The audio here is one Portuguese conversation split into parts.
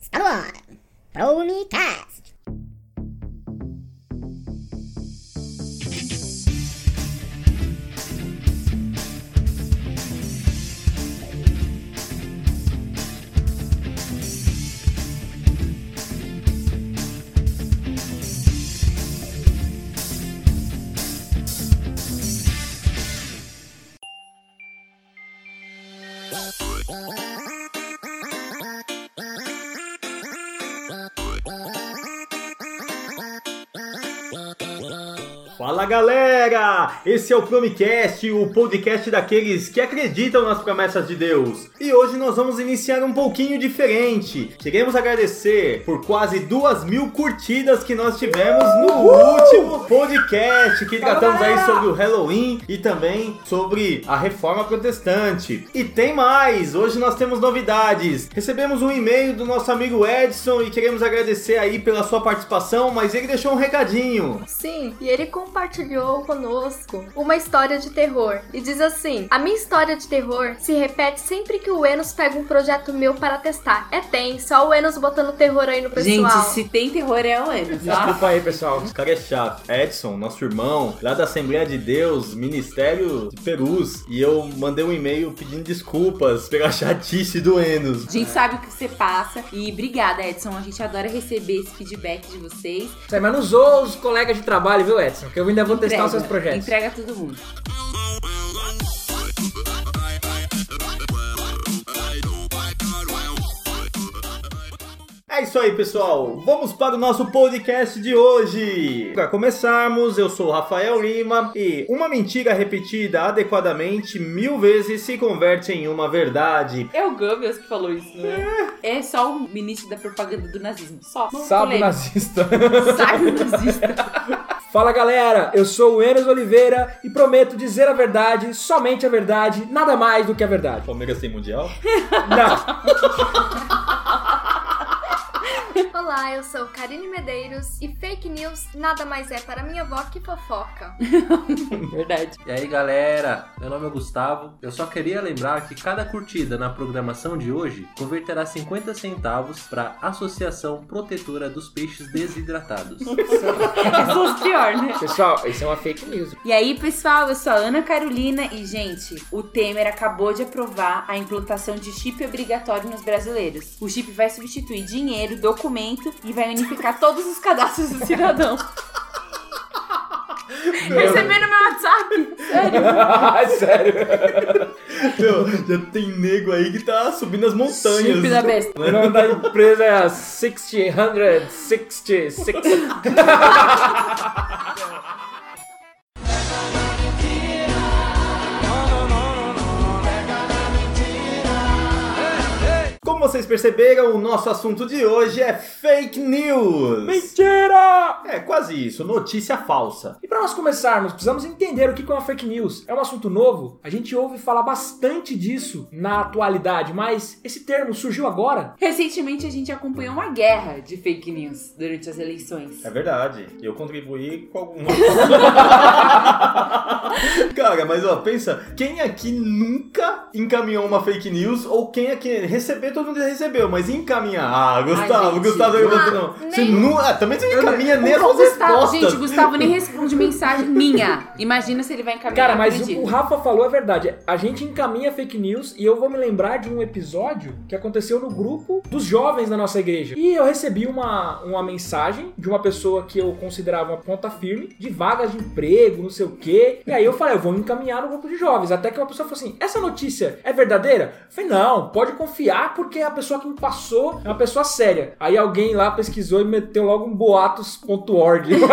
Está no ar. Pronicast. Fala galera! Esse é o Promicast, o podcast daqueles que acreditam nas promessas de Deus. E hoje nós vamos iniciar um pouquinho diferente. Queremos agradecer por quase duas mil curtidas que nós tivemos no último podcast que tratamos aí sobre o Halloween e também sobre a reforma protestante. E tem mais! Hoje nós temos novidades. Recebemos um e-mail do nosso amigo Edson e queremos agradecer aí pela sua participação, mas ele deixou um recadinho. Sim, e ele compartilhou conosco uma história de terror. E diz assim: A minha história de terror se repete sempre que o Enos pega um projeto meu para testar. É tenso, só o Enos botando terror aí no pessoal. Gente, se tem terror é o Enos, tá? Desculpa aí, pessoal. Esse cara é chato. Edson, nosso irmão, lá da Assembleia de Deus, Ministério de Perus. E eu mandei um e-mail pedindo desculpas pela chatice do Enos. A gente sabe o que você passa. E obrigada, Edson. A gente adora receber esse feedback de vocês. Mas não usou os colegas de trabalho, viu, Edson? Que eu ainda vou testar os seus projetos. Entrega todo mundo. É isso aí, pessoal. Vamos para o nosso podcast de hoje. Para começarmos, eu sou o Rafael Lima e uma mentira repetida adequadamente mil vezes se converte em uma verdade. É o Goebbels que falou isso, né? É só o ministro da propaganda do nazismo. Só. Sábio Polêmica. nazista. Sábio nazista. Fala galera, eu sou o Enes Oliveira e prometo dizer a verdade, somente a verdade, nada mais do que a verdade. Palmeiras tem mundial? Não, Olá, eu sou Karine Medeiros e fake news nada mais é para minha avó que fofoca. Verdade. E aí galera, meu nome é Gustavo. Eu só queria lembrar que cada curtida na programação de hoje converterá 50 centavos para Associação Protetora dos Peixes Desidratados. É os pior, né? pessoal, isso é uma fake news. E aí, pessoal, eu sou a Ana Carolina e, gente, o Temer acabou de aprovar a implantação de chip obrigatório nos brasileiros. O chip vai substituir dinheiro, documento e vai unificar todos os cadastros do cidadão. Recebi no meu WhatsApp. Sério. Sério. Meu, já tem nego aí que tá subindo as montanhas. Chip da besta. O nome da empresa é 60, 166. Como vocês perceberam, o nosso assunto de hoje é fake news. Mentira! É quase isso, notícia falsa. E para nós começarmos, precisamos entender o que é uma fake news. É um assunto novo, a gente ouve falar bastante disso na atualidade, mas esse termo surgiu agora. Recentemente a gente acompanhou uma guerra de fake news durante as eleições. É verdade, eu contribuí com alguma. Cara, mas ó, pensa, quem aqui nunca encaminhou uma fake news ou quem aqui receber, todo mundo já recebeu, mas encaminhar. Ah, Gustavo, gente. Gustavo, eu Ah, não. Você nem- não ah, também você não encaminha nem as O suas Gustavo, respostas. gente, o Gustavo nem responde mensagem minha. Imagina se ele vai encaminhar. Cara, mas acredito. o, o Rafa falou a verdade. A gente encaminha fake news e eu vou me lembrar de um episódio que aconteceu no grupo dos jovens da nossa igreja. E eu recebi uma, uma mensagem de uma pessoa que eu considerava uma ponta firme, de vagas de emprego, não sei o quê. E aí eu falei, eu vou encaminhar no grupo de jovens. Até que uma pessoa falou assim: essa notícia é verdadeira? Eu falei, não, pode confiar porque a pessoa que me passou é uma pessoa séria. Aí alguém lá pesquisou e meteu logo um boatos.org. eu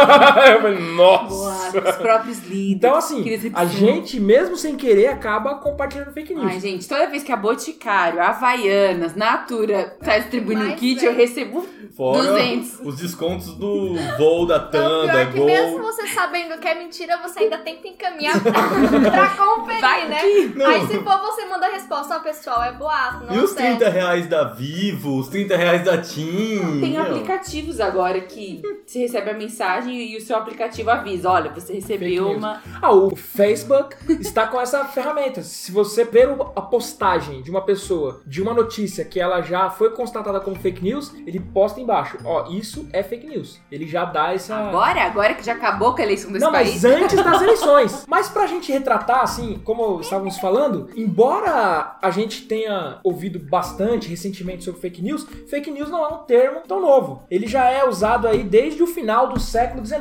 falei, nossa. Boa, os próprios líderes. Então, assim, a gente, mesmo sem querer, acaba compartilhando fake news. Ai, gente, toda vez que a Boticário, a Havaianas, Natura tá distribuindo um Mas, kit, velho. eu recebo Fora 200. os descontos do voo da Então, Tanda, pior que Gol. mesmo você sabendo que é mentira, você ainda tenta encaminhar pra, pra conferir, Vai né? que-. Aí se for você manda a resposta, ó, pessoal, é boato, não E os sei. 30 reais reais da Vivo, os 30 reais da TIM. Tem meu. aplicativos agora que você recebe a mensagem e o seu aplicativo avisa: olha, você Fake recebeu news. uma. Ah, o Facebook está com essa ferramenta. Se você ver a postagem de uma pessoa de uma notícia que ela já foi constatada como fake news, ele posta embaixo. Ó, isso é fake news. Ele já dá essa. Agora? Agora que já acabou com a eleição desse Não, país? mas antes das eleições. Mas pra gente retratar, assim, como estávamos falando, embora a gente tenha ouvido bastante recentemente sobre fake news, fake news não é um termo tão novo. Ele já é usado aí desde o final do século XIX.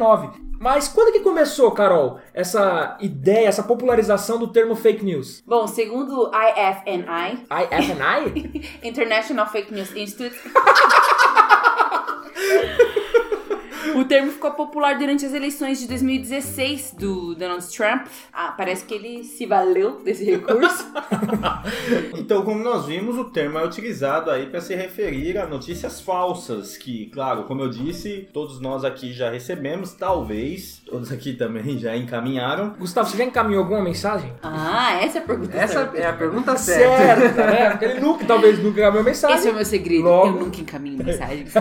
Mas quando que começou, Carol, essa ideia, essa popularização do termo fake news? Bom, segundo o IFNI, IFNI? International Fake News Institute. O termo ficou popular durante as eleições de 2016 do Donald Trump. Ah, parece que ele se valeu desse recurso. Então, como nós vimos, o termo é utilizado aí para se referir a notícias falsas, que, claro, como eu disse, todos nós aqui já recebemos, talvez todos aqui também já encaminharam. Gustavo, você já encaminhou alguma mensagem? Ah, essa é a pergunta Essa certa. é a pergunta certa. Certa, né? Porque ele nunca, talvez nunca encaminhou mensagem. Esse é o meu segredo. Logo. Eu nunca encaminho mensagens.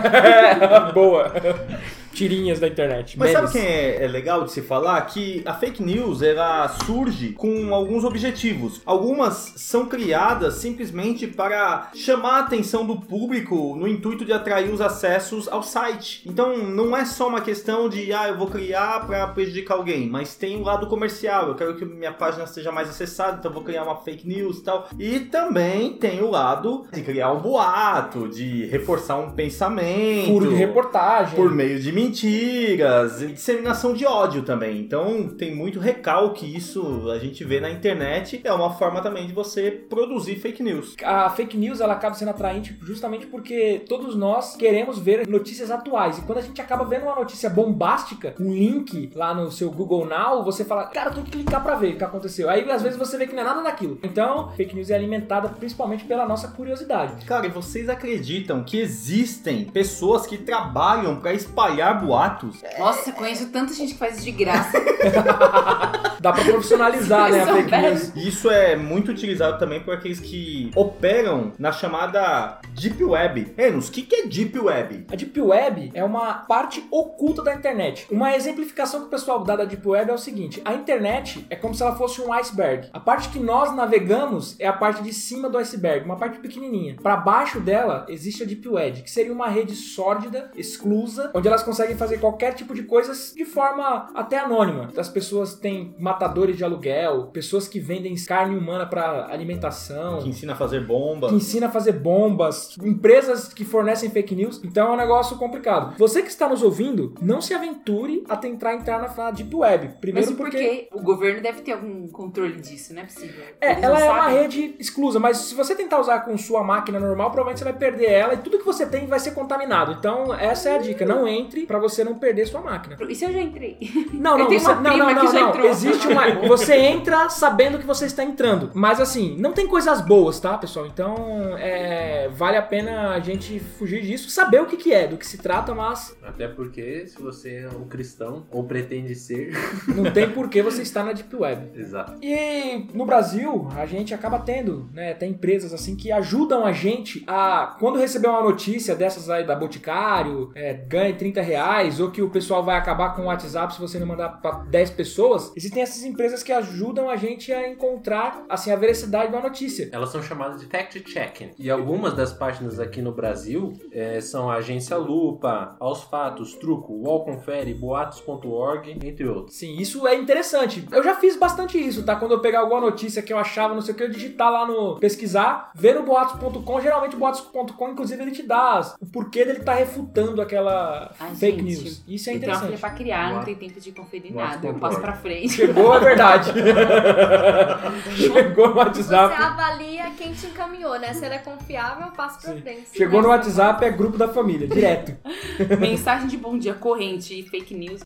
Boa. Tirinhas da internet. Mas sabe memes. o que é, é legal de se falar? Que a fake news ela surge com alguns objetivos. Algumas são criadas simplesmente para chamar a atenção do público no intuito de atrair os acessos ao site. Então não é só uma questão de ah, eu vou criar para prejudicar alguém, mas tem o lado comercial. Eu quero que minha página seja mais acessada, então eu vou criar uma fake news e tal. E também tem o lado de criar um boato, de reforçar um pensamento. Furo de reportagem. Por meio de mentiras, e disseminação de ódio também. Então tem muito recalque isso a gente vê na internet. É uma forma também de você produzir fake news. A fake news ela acaba sendo atraente justamente porque todos nós queremos ver notícias atuais. E quando a gente acaba vendo uma notícia bombástica, um link lá no seu Google Now, você fala, cara, eu tenho que clicar pra ver o que aconteceu. Aí às vezes você vê que não é nada daquilo. Então, fake news é alimentada principalmente pela nossa curiosidade. Cara, e vocês acreditam que existem pessoas que trabalham para espalhar boatos? Nossa, eu conheço tanta gente que faz isso de graça. Dá pra profissionalizar, né, a fake news. Isso é muito utilizado também por aqueles que operam na chamada Deep Web. Enos, o que que é Deep Web? A Deep Web é uma parte oculta da internet. Uma exemplificação que o pessoal dá da Deep Web é o seguinte: a internet é como se ela fosse um iceberg. A parte que nós navegamos é a parte de cima do iceberg, uma parte pequenininha. Para baixo dela existe a Deep Web, que seria uma rede sórdida, exclusa, onde elas conseguem fazer qualquer tipo de coisas de forma até anônima. As pessoas têm matadores de aluguel, pessoas que vendem carne humana para alimentação, Que ensina a fazer bomba. que ensina a fazer bombas, empresas que fornecem fake news. Então é um negócio complicado. Você que está nos ouvindo, não se aventure a tentar entrar na Deep Web. Mas Primeiro por porque. quê? O governo deve ter algum controle disso, não é possível. É, Eles ela é uma sabem. rede exclusa, mas se você tentar usar com sua máquina normal, provavelmente você vai perder ela e tudo que você tem vai ser contaminado. Então, essa é a dica. Não entre pra você não perder sua máquina. E se eu já entrei? Não, não, você, não, não, não, não. entrou. Existe uma. Você entra sabendo que você está entrando. Mas assim, não tem coisas boas, tá, pessoal? Então, é, vale a pena a gente fugir disso, saber o que, que é, do que se trata, mas Até porque se você é um cristão ou pretende ser. não tem por que você estar na Deep Web. Exato. E no Brasil, a gente acaba tendo, né, tem empresas assim que ajudam a gente a, quando receber uma notícia dessas aí da Boticário, é, ganhe 30 reais, ou que o pessoal vai acabar com o WhatsApp se você não mandar pra 10 pessoas, existem essas empresas que ajudam a gente a encontrar, assim, a veracidade de uma notícia. Elas são chamadas de fact-checking. E algumas das páginas aqui no Brasil eh, são a Agência Lupa, Aos Fatos, Truco, UOL Confere, Boatos.org, entre outros. Sim, isso é interessante. Eu já fiz bastante isso, tá? Quando eu pegar alguma notícia que eu achava, não sei o que, eu digitar lá no pesquisar, ver no boatos.com, geralmente o boatos.com, inclusive, ele te dá o porquê dele tá refutando aquela Ai, fake gente, news. Isso é Eu tenho uma filha interessante. pra criar, não tem tempo de conferir Boato nada. Eu ponto passo pra frente. Chegou, é verdade. Chegou no Você WhatsApp. avalia quem te encaminhou, né? Se ele é confiável, passa pra Sim. frente. Chegou no é, WhatsApp, é grupo da família, direto. Mensagem de bom dia corrente e fake news.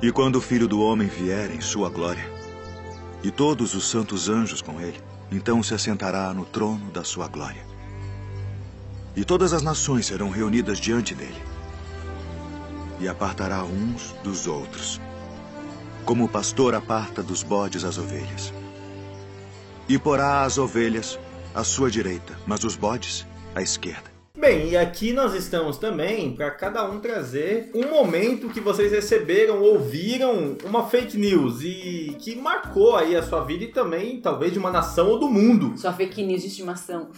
E quando o Filho do Homem vier em sua glória, e todos os santos anjos com ele, então se assentará no trono da sua glória. E todas as nações serão reunidas diante dele. E apartará uns dos outros, como o pastor aparta dos bodes as ovelhas. E porá as ovelhas à sua direita, mas os bodes à esquerda. Bem, e aqui nós estamos também para cada um trazer um momento que vocês receberam, ouviram uma fake news e que marcou aí a sua vida e também talvez de uma nação ou do mundo. Sua fake news de estimação.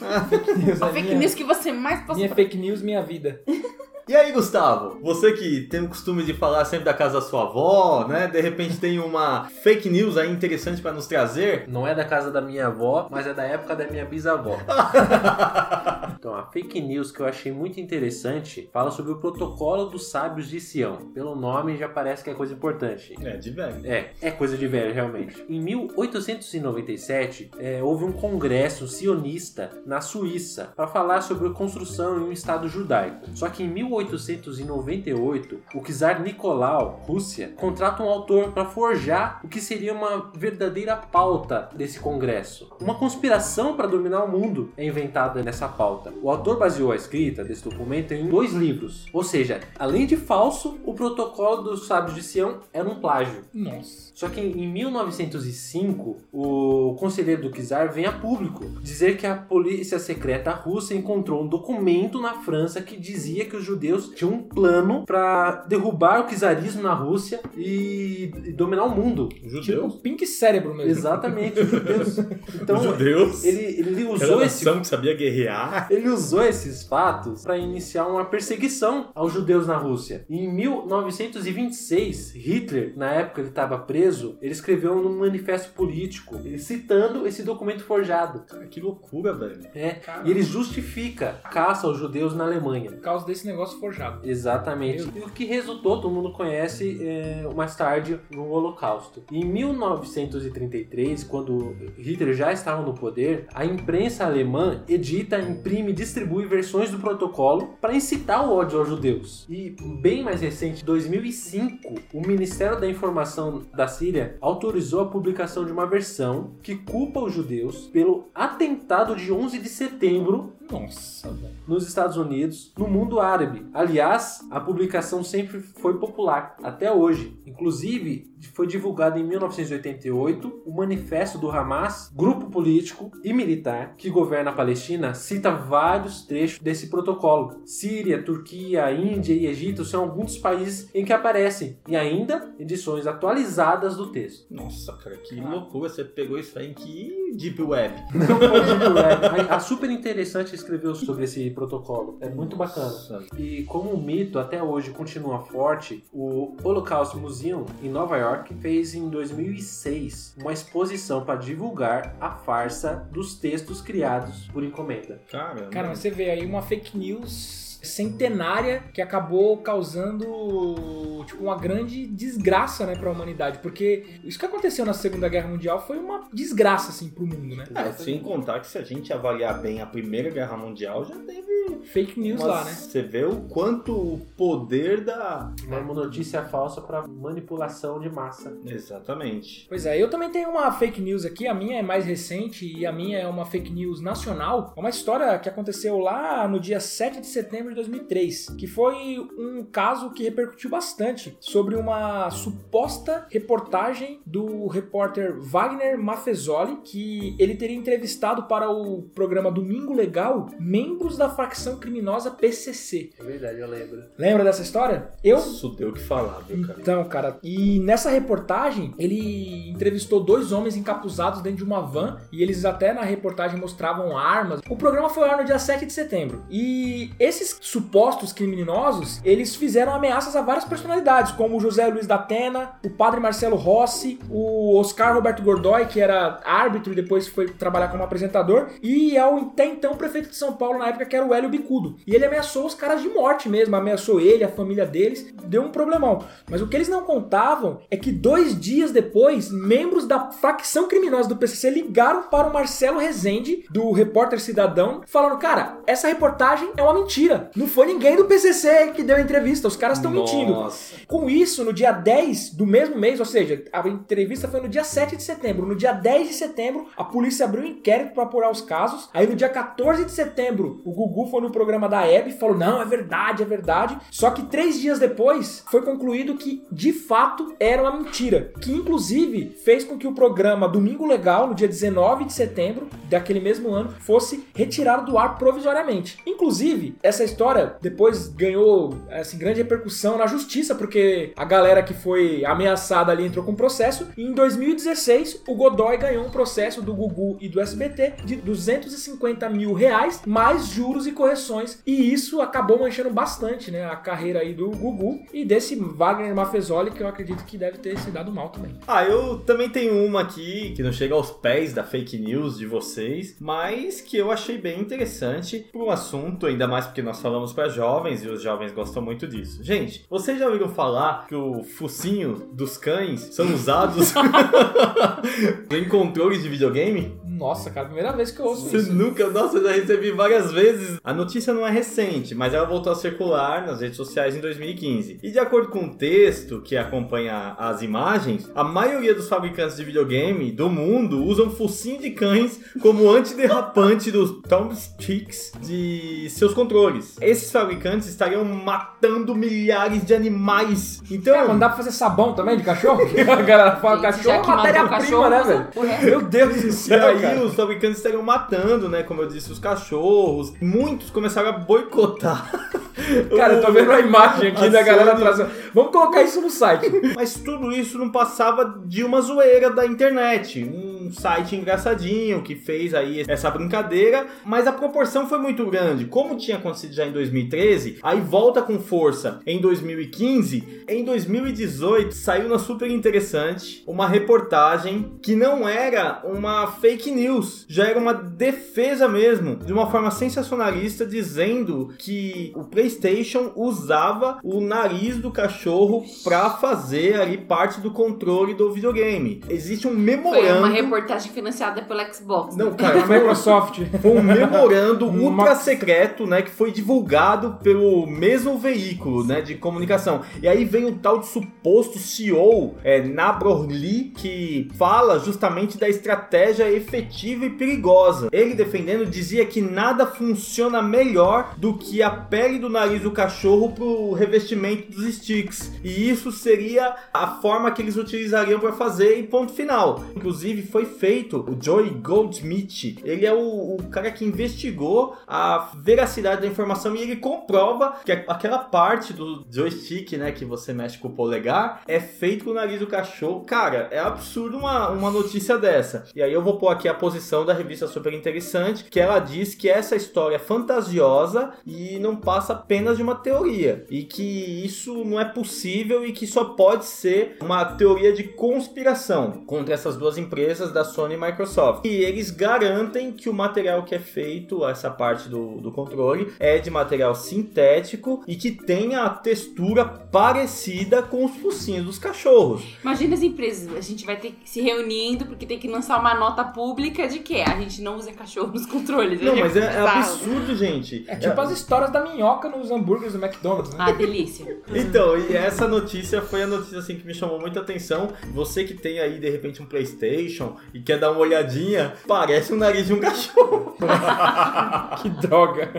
News, A a fake minha, news que você mais postou. minha fake news, minha vida. E aí, Gustavo, você que tem o costume de falar sempre da casa da sua avó, né? De repente tem uma fake news aí interessante para nos trazer. Não é da casa da minha avó, mas é da época da minha bisavó. então, a fake news que eu achei muito interessante fala sobre o protocolo dos sábios de Sião. Pelo nome já parece que é coisa importante. É, de velho. É, é coisa de velho, realmente. Em 1897, é, houve um congresso sionista na Suíça para falar sobre a construção em um Estado judaico. Só que em 1898, o czar Nicolau, Rússia, contrata um autor para forjar o que seria uma verdadeira pauta desse congresso. Uma conspiração para dominar o mundo é inventada nessa pauta. O autor baseou a escrita desse documento em dois livros. Ou seja, além de falso, o protocolo dos sábios de Sião era um plágio. Nossa. Só que em 1905, o conselheiro do czar vem a público dizer que a polícia secreta russa encontrou um documento na França que dizia que os judeus tinham um plano para derrubar o czarismo na Rússia e, e dominar o mundo. Tipo pink cérebro mesmo. Exatamente, os judeus. Então, Os judeus. ele, ele usou esse que sabia guerrear. ele usou esses fatos para iniciar uma perseguição aos judeus na Rússia. E em 1926, Hitler, na época ele estava preso, ele escreveu um manifesto político citando esse documento forjado. Cara, que loucura, velho. É, Caramba. e ele justifica a caça aos judeus na Alemanha. Por causa desse negócio forjado. Exatamente. E o que resultou, todo mundo conhece é, mais tarde, no Holocausto. Em 1933, quando Hitler já estava no poder, a imprensa alemã edita, imprime e distribui versões do protocolo para incitar o ódio aos judeus. E bem mais recente, 2005, o Ministério da Informação da Síria autorizou a publicação de uma versão que culpa os judeus pelo atentado de 11 de setembro Nossa, nos Estados Unidos, no mundo árabe. Aliás, a publicação sempre foi popular, até hoje. Inclusive, foi divulgado em 1988 o Manifesto do Hamas, grupo político e militar que governa a Palestina, cita vários trechos desse protocolo. Síria, Turquia, Índia e Egito são alguns dos países em que aparecem, e ainda edições atualizadas do texto. Nossa, cara, que loucura. Você pegou isso aí em que Deep Web? Não foi de web. A, a super interessante escreveu sobre esse protocolo. É muito bacana. Nossa. E como o mito até hoje continua forte, o Holocaust Museum em Nova York fez em 2006 uma exposição para divulgar a farsa dos textos criados por encomenda. Caramba. Cara, você vê aí uma fake news centenária que acabou causando tipo uma grande desgraça, né, para a humanidade, porque isso que aconteceu na Segunda Guerra Mundial foi uma desgraça assim pro mundo, né? É, sem contar que se a gente avaliar bem a Primeira Guerra Mundial, já teve Fake news lá, né? Você vê o quanto o poder da. Uma notícia falsa para manipulação de massa. Exatamente. Pois é, eu também tenho uma fake news aqui, a minha é mais recente e a minha é uma fake news nacional. É uma história que aconteceu lá no dia 7 de setembro de 2003, que foi um caso que repercutiu bastante sobre uma suposta reportagem do repórter Wagner Maffezoli, que ele teria entrevistado para o programa Domingo Legal membros da facção criminosa PCC. É verdade, eu lembro. Lembra dessa história? Eu Isso deu o que falar, viu, cara? então, cara, e nessa reportagem ele entrevistou dois homens encapuzados dentro de uma van e eles até na reportagem mostravam armas. O programa foi ao ar no dia 7 de setembro. E esses supostos criminosos, eles fizeram ameaças a várias personalidades, como o José Luiz da Atena, o padre Marcelo Rossi, o Oscar Roberto Godoy, que era árbitro e depois foi trabalhar como apresentador, e ao até então prefeito de São Paulo na época que era o Hélio Bicudo. E ele ameaçou os caras de morte mesmo, ameaçou ele, a família deles, deu um problemão. Mas o que eles não contavam é que dois dias depois, membros da facção criminosa do PCC ligaram para o Marcelo Rezende, do Repórter Cidadão, falando: Cara, essa reportagem é uma mentira. Não foi ninguém do PCC que deu a entrevista, os caras estão mentindo. Com isso, no dia 10 do mesmo mês, ou seja, a entrevista foi no dia 7 de setembro. No dia 10 de setembro, a polícia abriu um inquérito para apurar os casos. Aí no dia 14 de setembro, o Gugu foi no programa da Hebe e falou: não, é verdade, é verdade. Só que três dias depois, foi concluído que de fato era uma mentira. Que inclusive fez com que o programa Domingo Legal, no dia 19 de setembro daquele mesmo ano, fosse retirado do ar provisoriamente. Inclusive, essa história depois ganhou assim, grande repercussão na justiça, porque a galera que foi ameaçada ali entrou com processo. E em 2016, o Godoy ganhou um processo do Gugu e do SBT de 250 mil reais, mais juros e correções. E isso acabou manchando bastante né, a carreira aí do Gugu e desse Wagner Mafezoli, que eu acredito que deve ter se dado mal também. Ah, eu também tenho uma aqui que não chega aos pés da fake news de vocês, mas que eu achei bem interessante para um assunto, ainda mais porque nós falamos para jovens e os jovens gostam muito disso. Gente, vocês já ouviram falar que o focinho dos cães são usados em controles de videogame? Nossa, cara, primeira vez que eu ouço Você isso. nunca, nossa, eu já recebi várias vezes. A notícia não é recente, mas ela voltou a circular nas redes sociais em 2015. E de acordo com o texto que acompanha as imagens, a maioria dos fabricantes de videogame do mundo usam focinho de cães como antiderrapante dos thumbsticks de seus controles. Esses fabricantes estariam matando milhares de animais. Então, Cara, não dá pra fazer sabão também de cachorro? a galera fala Gente, já cachorro que é matou o matéria-prima, cachorro, né, usa velho? o resto. Meu Deus do céu, aí os fabricantes estariam matando, né? Como eu disse, os cachorros. Muitos começaram a boicotar. Cara, eu tô vendo a imagem aqui a da galera atrás. Vamos colocar isso no site. Mas tudo isso não passava de uma zoeira da internet. Um site engraçadinho que fez aí essa brincadeira, mas a proporção foi muito grande. Como tinha acontecido já em 2013, aí volta com força em 2015. Em 2018 saiu na super interessante uma reportagem que não era uma fake news, já era uma defesa mesmo, de uma forma sensacionalista dizendo que o PlayStation usava o nariz do cachorro para fazer ali parte do controle do videogame. Existe um Foi memorando. uma reportagem financiada pelo Xbox. Não, né? cara, A foi, Microsoft. foi um memorando ultra secreto, né, que foi divulgado pelo mesmo veículo, né, de comunicação. E aí vem o tal de suposto CEO, é, Nabrorli, que fala justamente da estratégia efetiva e perigosa. Ele defendendo dizia que nada funciona melhor do que a pele do nariz do cachorro pro revestimento dos sticks. E isso seria a forma que eles utilizariam para fazer e ponto final. Inclusive foi feito o Joey Goldsmith. Ele é o, o cara que investigou a veracidade da informação e ele comprova que aquela parte do joystick, né, que você mexe com o polegar, é feito com o nariz do cachorro. Cara, é absurdo uma, uma notícia dessa. E aí eu vou pôr aqui a posição da revista Super Interessante, que ela diz que essa história é fantasiosa e não passa apenas de uma teoria. E que isso não é possível e que só pode ser uma teoria de conspiração contra essas duas empresas da Sony e Microsoft. E eles garantem que o material que é feito, essa parte do, do controle, é de material sintético e que tenha a textura parecida com os focinhos dos cachorros. Imagina as empresas, a gente vai ter que se reunindo porque tem que lançar uma nota pública de que a gente não usa cachorro nos controles. Não, mas é, é absurdo, gente. É tipo as histórias da minhoca nos hambúrgueres do McDonald's, né? Ah, delícia. Então, e essa notícia foi a notícia assim que me chamou muita atenção. Você que tem aí de repente um PlayStation e quer dar uma olhadinha, parece o nariz de um cachorro. Que droga.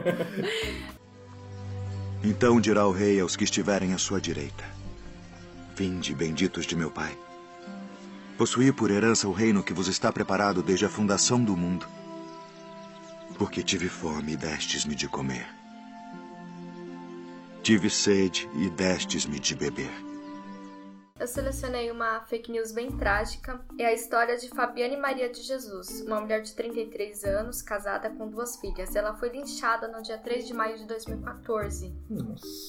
Então dirá o rei aos que estiverem à sua direita: Vinde, benditos de meu pai. Possuí por herança o reino que vos está preparado desde a fundação do mundo. Porque tive fome e destes-me de comer. Tive sede e destes-me de beber. Eu selecionei uma fake news bem trágica. É a história de Fabiane Maria de Jesus, uma mulher de 33 anos, casada com duas filhas. Ela foi linchada no dia 3 de maio de 2014,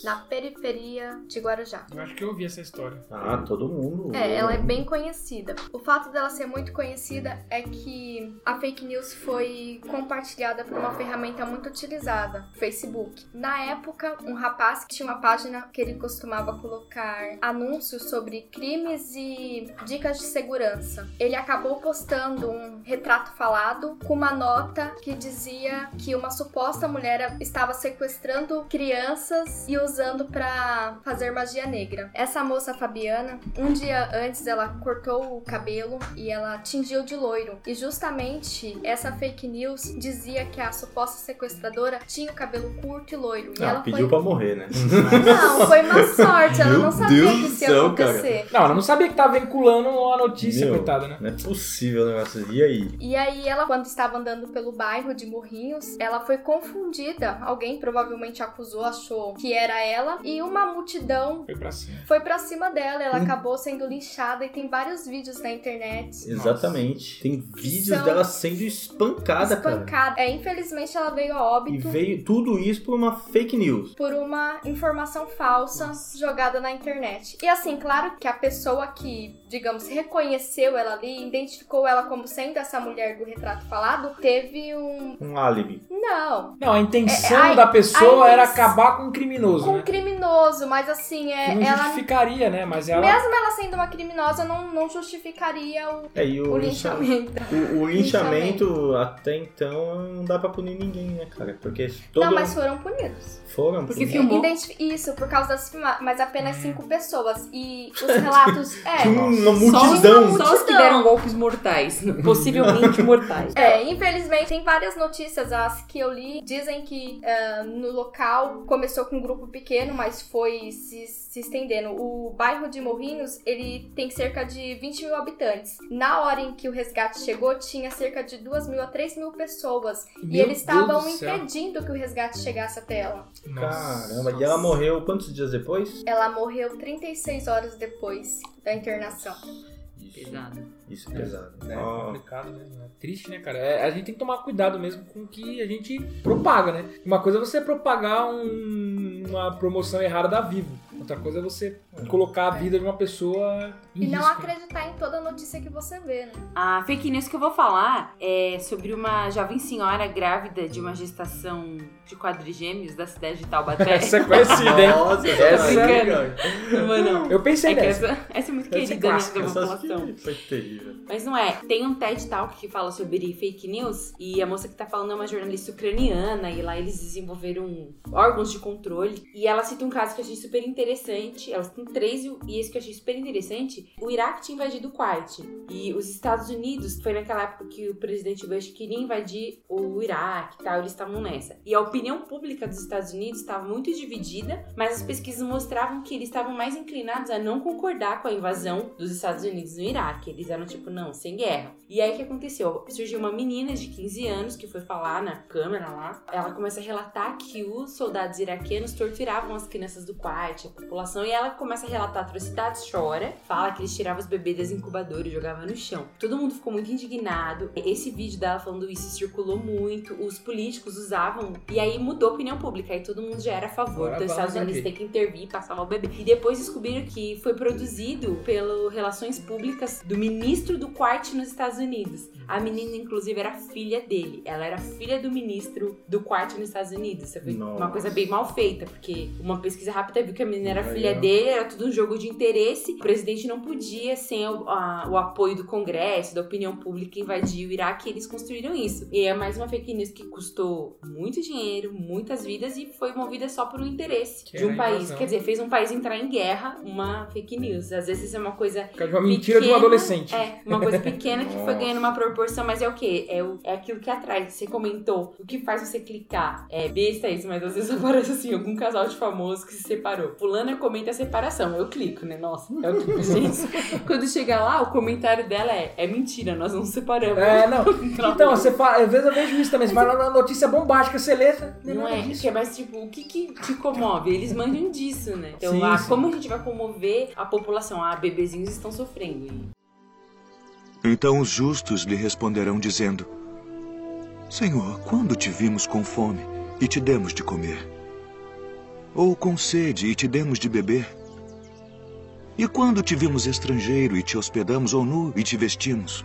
na periferia de Guarujá. Eu acho que eu ouvi essa história. Ah, todo mundo. É, ela é bem conhecida. O fato dela ser muito conhecida é que a fake news foi compartilhada por uma ferramenta muito utilizada, o Facebook. Na época, um rapaz que tinha uma página que ele costumava colocar anúncios sobre crimes e dicas de segurança. Ele acabou postando um retrato falado com uma nota que dizia que uma suposta mulher estava sequestrando crianças e usando para fazer magia negra. Essa moça Fabiana, um dia antes ela cortou o cabelo e ela tingiu de loiro. E justamente essa fake news dizia que a suposta sequestradora tinha o cabelo curto e loiro. E Ah, ela pediu foi pra morrer, né? Não, foi uma sorte, ela Meu não sabia Deus que isso ia céu, acontecer. Não, ela não sabia que tava vinculando a notícia, Meu, coitada, né? Não é possível o negócio. E aí? E aí ela, quando estava andando pelo bairro de Morrinhos, ela foi confundida. Alguém provavelmente acusou, achou que era ela. E uma multidão Foi pra cima. foi pra cima dela. Ela Hum. acabou sendo linchada e tem vários vídeos na internet. Exatamente. Tem vídeos São dela sendo espancada, cara. Espancada. É, infelizmente ela veio a E óbito. veio tudo isso por uma fake news. por uma informação falsa jogada na internet. E assim, claro que a pessoa que, digamos, reconheceu ela ali, identificou ela como sendo essa mulher do retrato falado, teve um. Um álibi. Não. Não, a intenção É, a- da pessoa era acabar com um criminoso, Com um né? criminoso, mas assim, Que é. não Ela. justificaria, né? Mas ela... Mesmo ela sendo uma criminosa, não, não justificaria o, É, o, o lincha- linchamento. o- o linchamento até então não dá pra punir ninguém, né, cara? Porque todo Não, mas foram punidos. foram Porque punidos. filmou. Isso, por causa das filmagens, mas apenas cinco pessoas. E os relatos. É. Uma Só multidão. uma Só os que deram golpes mortais. Possivelmente mortais. É, infelizmente tem várias notícias, as que eu li, dizem que ah, no local começou com um grupo pequeno, mas foi se, se estendendo. O bairro de Morrinhos, ele tem cerca de 20 mil habitantes. Na hora em que o resgate chegou, tinha cerca de 2 mil a 3 mil pessoas. e Meu eles estavam impedindo que o resgate chegasse até ela. Caramba, e ela morreu quantos dias depois? Ela morreu 36 horas depois da internação. Pesado. Isso é pesado. É Ó, complicado mesmo. É triste, né, cara? É, a gente tem que tomar cuidado mesmo com o que a gente propaga, né? Uma coisa é você propagar um- uma promoção errada da Vivo. Outra coisa é você colocar a vida de uma pessoa E não acreditar em toda notícia que você vê, né? A fake news que eu vou falar é sobre uma jovem senhora grávida de uma gestação de quadrigêmeos da cidade de Taubaté. Essa é conhecida, hein? Nossa, Essa é... é não. Eu pensei É que nessa. essa, essa é muito Essa é querida né, clássica, da Essa população. foi terrível. Mas não é. Tem um TED Talk que fala sobre fake news e a moça que tá falando é uma jornalista ucraniana e lá eles desenvolveram órgãos de controle e ela cita um caso que eu achei super interessante. Ela cita três e esse que eu achei super interessante. O Iraque tinha invadido o Kuwait e os Estados Unidos, foi naquela época que o presidente Bush queria invadir o Iraque e tal, eles estavam nessa. E a opinião pública dos Estados Unidos estava muito dividida, mas as pesquisas mostravam que eles estavam mais inclinados a não concordar com a invasão dos Estados Unidos no Iraque. Eles eram tipo, não, sem guerra. E aí o que aconteceu? Surgiu uma menina de 15 anos que foi falar na câmera lá. Ela começa a relatar que os soldados iraquianos torturavam as crianças do Kuwait, a população, e ela começa a relatar atrocidades, chora, fala que eles tiravam os bebês das incubadoras e jogavam no chão. Todo mundo ficou muito indignado. Esse vídeo dela falando isso circulou muito, os políticos usavam, e aí mudou a opinião pública, aí todo mundo já era a favor Agora dos Estados Unidos ter que intervir, passar o bebê. E depois descobriram que foi produzido pelo Relações Públicas do ministro do Quart nos Estados Unidos. A menina, inclusive, era filha dele. Ela era filha do ministro do Quart nos Estados Unidos. Uma coisa bem mal feita, porque uma pesquisa rápida viu que a menina era filha dele, era tudo um jogo de interesse. O presidente não podia, sem o, a- o apoio do Congresso, da opinião pública, invadir o Iraque. Eles construíram isso. E é mais uma fake news que custou muito dinheiro, muitas vidas e foi movida só por um interesse Que de um país. invasão. Quer dizer, fez um país entrar em guerra, uma fake news. Às vezes é uma coisa uma mentira de um pequena, adolescente. É, uma coisa pequena que foi ganhando uma proporção, mas é o quê? É, o, é aquilo que atrai. Você comentou. O que faz você clicar? É besta isso, mas às vezes aparece assim, algum casal de famosos que se separou. Fulana comenta a separação. Eu clico, né? Nossa, é o que gente. Quando chega lá, o comentário dela é: é mentira, nós não nos separamos. É, não. Então, você fala, às vezes eu vejo isso também. Você vai lá na notícia bombástica, você lê. você- Não é, que é mais tipo, o que que te comove? Eles manjam disso, né? Então, Sim, ah, sim. como a gente vai comover a população? Ah, bebezinhos estão sofrendo. Então os justos lhe responderão, dizendo: Senhor, quando te vimos com fome e te demos de comer? Ou com sede e te demos de beber? E quando te vimos estrangeiro e te hospedamos, ou nu e te vestimos?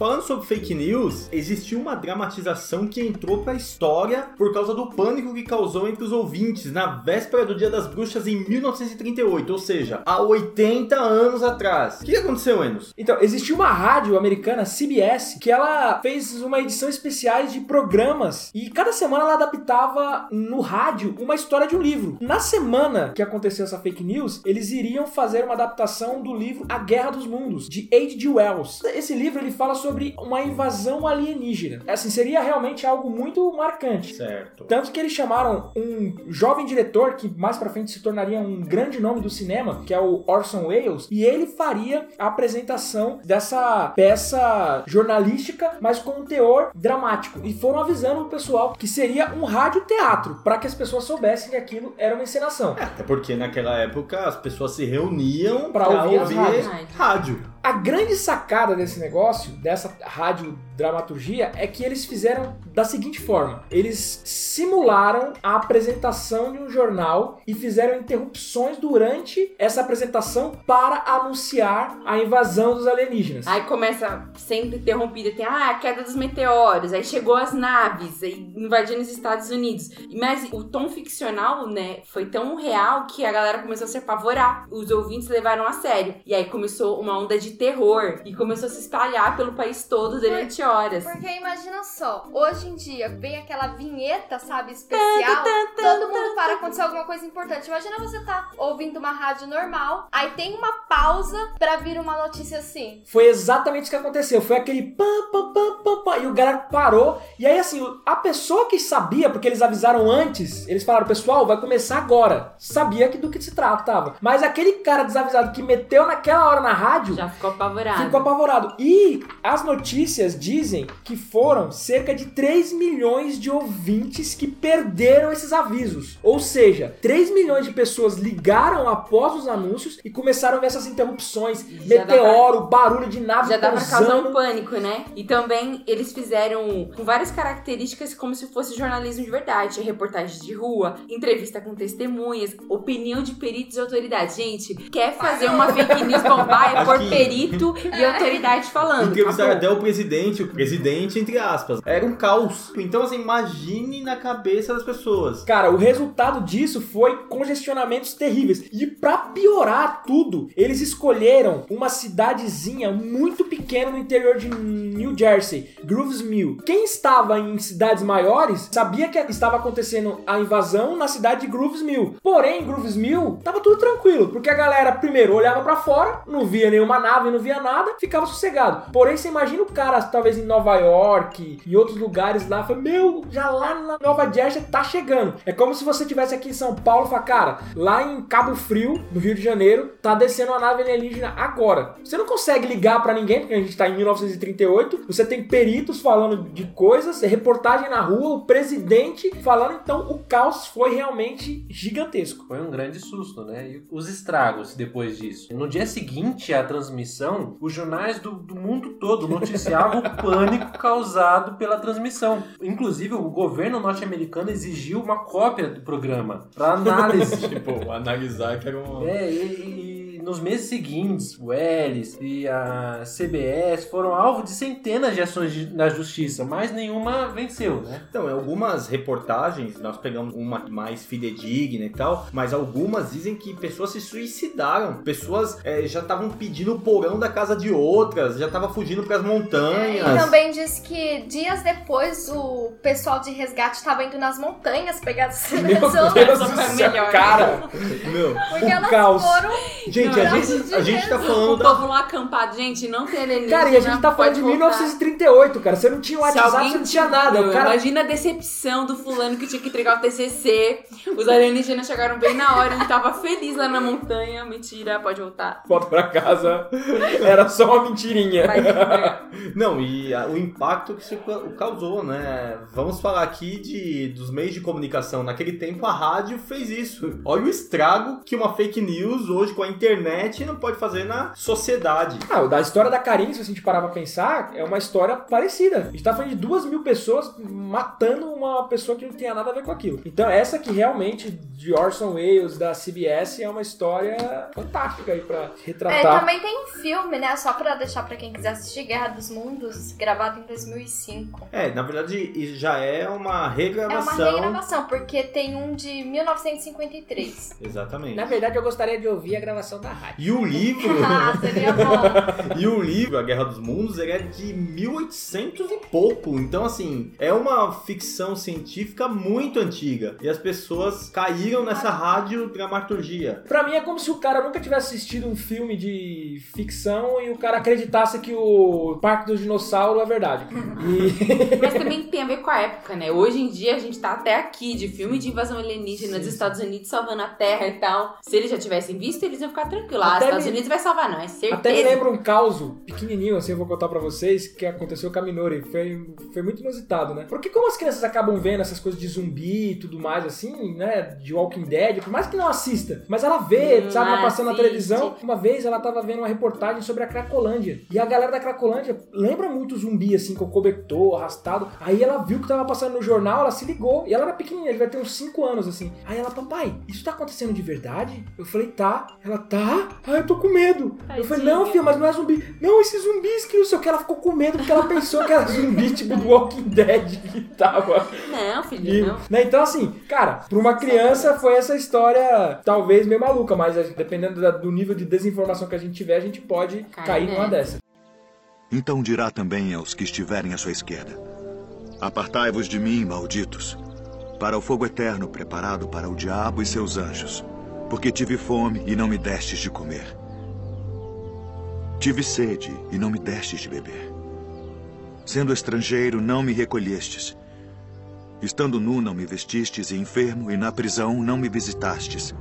Falando sobre fake news, existiu uma dramatização que entrou pra história por causa do pânico que causou entre os ouvintes na véspera do Dia das Bruxas em 1938, ou seja, há 80 anos atrás. O que aconteceu, Enos? Então, existiu uma rádio americana, CBS, que ela fez uma edição especial de programas e cada semana ela adaptava no rádio uma história de um livro. Na semana que aconteceu essa fake news, eles iriam fazer uma adaptação do livro A Guerra dos Mundos, de H.G. Wells. Esse livro ele fala sobre uma invasão alienígena. Assim, seria realmente algo muito marcante. Certo. Tanto que eles chamaram um jovem diretor que mais pra frente se tornaria um grande nome do cinema, que é o Orson Welles, e ele faria a apresentação dessa peça jornalística, mas com um teor dramático. E foram avisando o pessoal que seria um radioteatro, para que as pessoas soubessem que aquilo era uma encenação. Até porque naquela época as pessoas se reuniam pra ouvir ouvir rádios. rádio. A grande sacada desse negócio, dessa rádio dramaturgia, é que eles fizeram da seguinte forma: eles simularam a apresentação de um jornal e fizeram interrupções durante essa apresentação para anunciar a invasão dos alienígenas. Aí começa sempre interrompida, tem ah, a queda dos meteoros, aí chegou as naves, aí invadindo os Estados Unidos. Mas o tom ficcional, né, foi tão real que a galera começou a se apavorar. Os ouvintes levaram a sério. E aí começou uma onda de terror e começou a se espalhar pelo país todo durante horas. Porque imagina só, hoje em dia vem aquela vinheta, sabe, especial, todo mundo para acontecer alguma coisa importante. Imagina você tá ouvindo uma rádio normal, aí tem uma pausa pra vir uma notícia assim. Foi exatamente isso que aconteceu. Foi aquele pam, pam, pam, pam, pam, e o galera parou. E aí, assim, a pessoa que sabia, porque eles avisaram antes, eles falaram, pessoal, vai começar agora. Sabia que do que se tratava. Mas aquele cara desavisado que meteu naquela hora na rádio. Já ficou apavorado. Ficou apavorado. E as notícias dizem que foram cerca de 3 milhões de ouvintes que perderam esses avisos. Ou seja, 3 milhões de pessoas ligaram após os anúncios e começaram a ver essas interrupções, Já meteoro, barulho de nave Já dá pra causar um pânico, né? E também eles fizeram com várias características como se fosse jornalismo de verdade. Reportagem de rua, entrevista com testemunhas, opinião de peritos e autoridades. Gente, quer fazer uma fake news bombar é por que- perito e autoridade falando. Entrevistaram Acabou. até o presidente, o presidente, entre aspas. Era um caos. Então, assim, imagine na cabeça das pessoas. Cara, o resultado disso foi congestionamentos terríveis. E pra piorar tudo, eles escolheram uma cidadezinha muito pequena no interior de New Jersey, Grooves Mill. Quem estava em cidades maiores sabia que estava acontecendo a invasão na cidade de Grooves Mill. Porém, em Grooves Mill tava tudo tranquilo, porque a galera primeiro olhava pra fora, não via nenhuma nave, não via nada, ficava sossegado. Porém, você imagina o cara talvez em Nova York e outros lugares lá, fala, meu, já lá na Nova Jersey tá chegando. É como se você tivesse aqui em São Paulo e fala, cara, lá em Cabo Frio, no Rio de Janeiro, tá descendo uma nave alienígena agora. Você não consegue ligar pra ninguém, porque a gente tá em 1938. Você tem peritos falando de coisas, reportagem na rua, o presidente falando, então o caos foi realmente gigantesco. Foi um grande susto, né? E os estragos depois disso. No dia seguinte à transmissão, os jornais do, do mundo todo noticiavam o pânico causado pela transmissão. Inclusive, o governo norte-americano exigiu uma cópia do programa para análise. tipo, analisar que era um. É, e, e nos meses seguintes, o Ellis e a CBS foram alvo de centenas de ações de- na justiça, mas nenhuma venceu, né? Então, em algumas reportagens, nós pegamos uma mais fidedigna e tal, mas algumas dizem que pessoas se suicidaram. Pessoas eh, já estavam pedindo o porão da casa de outras, já estavam fugindo pras E montanhas. também diz que dias depois o pessoal de resgate estava indo nas montanhas pegar as Meu pessoas. Deus do céu, melhor. cara! Meu, Porque o elas caos. foram. gente, Não, a gente, a gente tá. O falando da. povo lá acampado, gente, não tem alienígena. Cara, e a gente tá falando de pode voltar. 1938, cara. Você não tinha WhatsApp, você não tinha nada. O cara Imagina a decepção do fulano que tinha que entregar o TCC. Os alienígenas chegaram bem na hora, ele tava feliz lá na montanha. Mentira, pode voltar. volta pra casa. Era só uma mentirinha. Entregar. Não, e a- o impacto que isso ca- causou, né? Vamos falar aqui de, dos meios de comunicação. Naquele tempo a rádio fez isso. Olha o estrago que uma fake news hoje com a internet e não pode fazer na sociedade. Ah, o da história da Karine, se a gente parar pra pensar, é uma história parecida. A gente tá falando de duas mil pessoas matando uma pessoa que não tinha nada a ver com aquilo. Então, essa que realmente, de Orson Welles, da CBS, é uma história fantástica aí pra É, retratar. também tem um filme, né? Só pra deixar pra quem quiser assistir Guerra dos Mundos, gravado em 2005. É, na verdade, isso já é uma É uma regravação. regravação, porque tem um de 1953. Exatamente. Na verdade, eu gostaria de ouvir a gravação da. E o livro, ah, seria bom. e o livro, A Guerra dos Mundos, ele é de 1800 e pouco. Então, assim, é uma ficção científica muito antiga. E as pessoas caíram nessa radiodramaturgia. Pra mim é como se o cara nunca tivesse assistido um filme de ficção e o cara acreditasse que o Parque do Dinossauro é verdade. E Mas também tem a ver com a época, né? Hoje em dia a gente tá até aqui de filme de invasão alienígena dos Estados Unidos salvando a Terra e tal. Se eles já tivessem visto, eles iam ficar tranquilos. Ah, Até Estados me- Unidos vai salvar nós, certeza. até me lembra um caos pequenininho, assim, eu vou contar pra vocês, que aconteceu com a Minori. Foi, foi muito inusitado, né? Porque como as crianças acabam vendo essas coisas de zumbi e tudo mais, assim, né? De Walking Dead, por mais que não assista, mas ela vê, Hum, sabe, ela passando na televisão. Uma vez ela tava vendo uma reportagem sobre a Cracolândia. E a galera da Cracolândia lembra muito zumbi, assim, com cobertor, arrastado. Aí ela viu que tava passando no jornal, ela se ligou. E ela era pequenininha, devia ter uns 5 anos, assim. Aí ela, papai, isso tá acontecendo de verdade? Eu falei, tá. Ela, tá? Ah, eu tô com medo. Eu falei, Tadinha. não, filha, mas não é zumbi. Não, esses zumbis que não sei o que. Ela ficou com medo porque ela pensou que era zumbi, tipo, do Walking Dead que tava. Não, E, filho, não. né, então, assim, cara, pra uma criança foi essa história talvez meio maluca, mas gente- dependendo da- do nível de desinformação que a gente tiver, a gente pode Cai cair numa nessa. dessa. Então dirá também aos que estiverem à sua esquerda: Apartai-vos de mim, malditos, para o fogo eterno preparado para o diabo e seus anjos, porque tive fome e não me destes de comer. Tive sede e não me destes de beber. Sendo estrangeiro, não me recolhestes. Estando nu, não me vestistes, e enfermo, e na prisão, não me visitastes.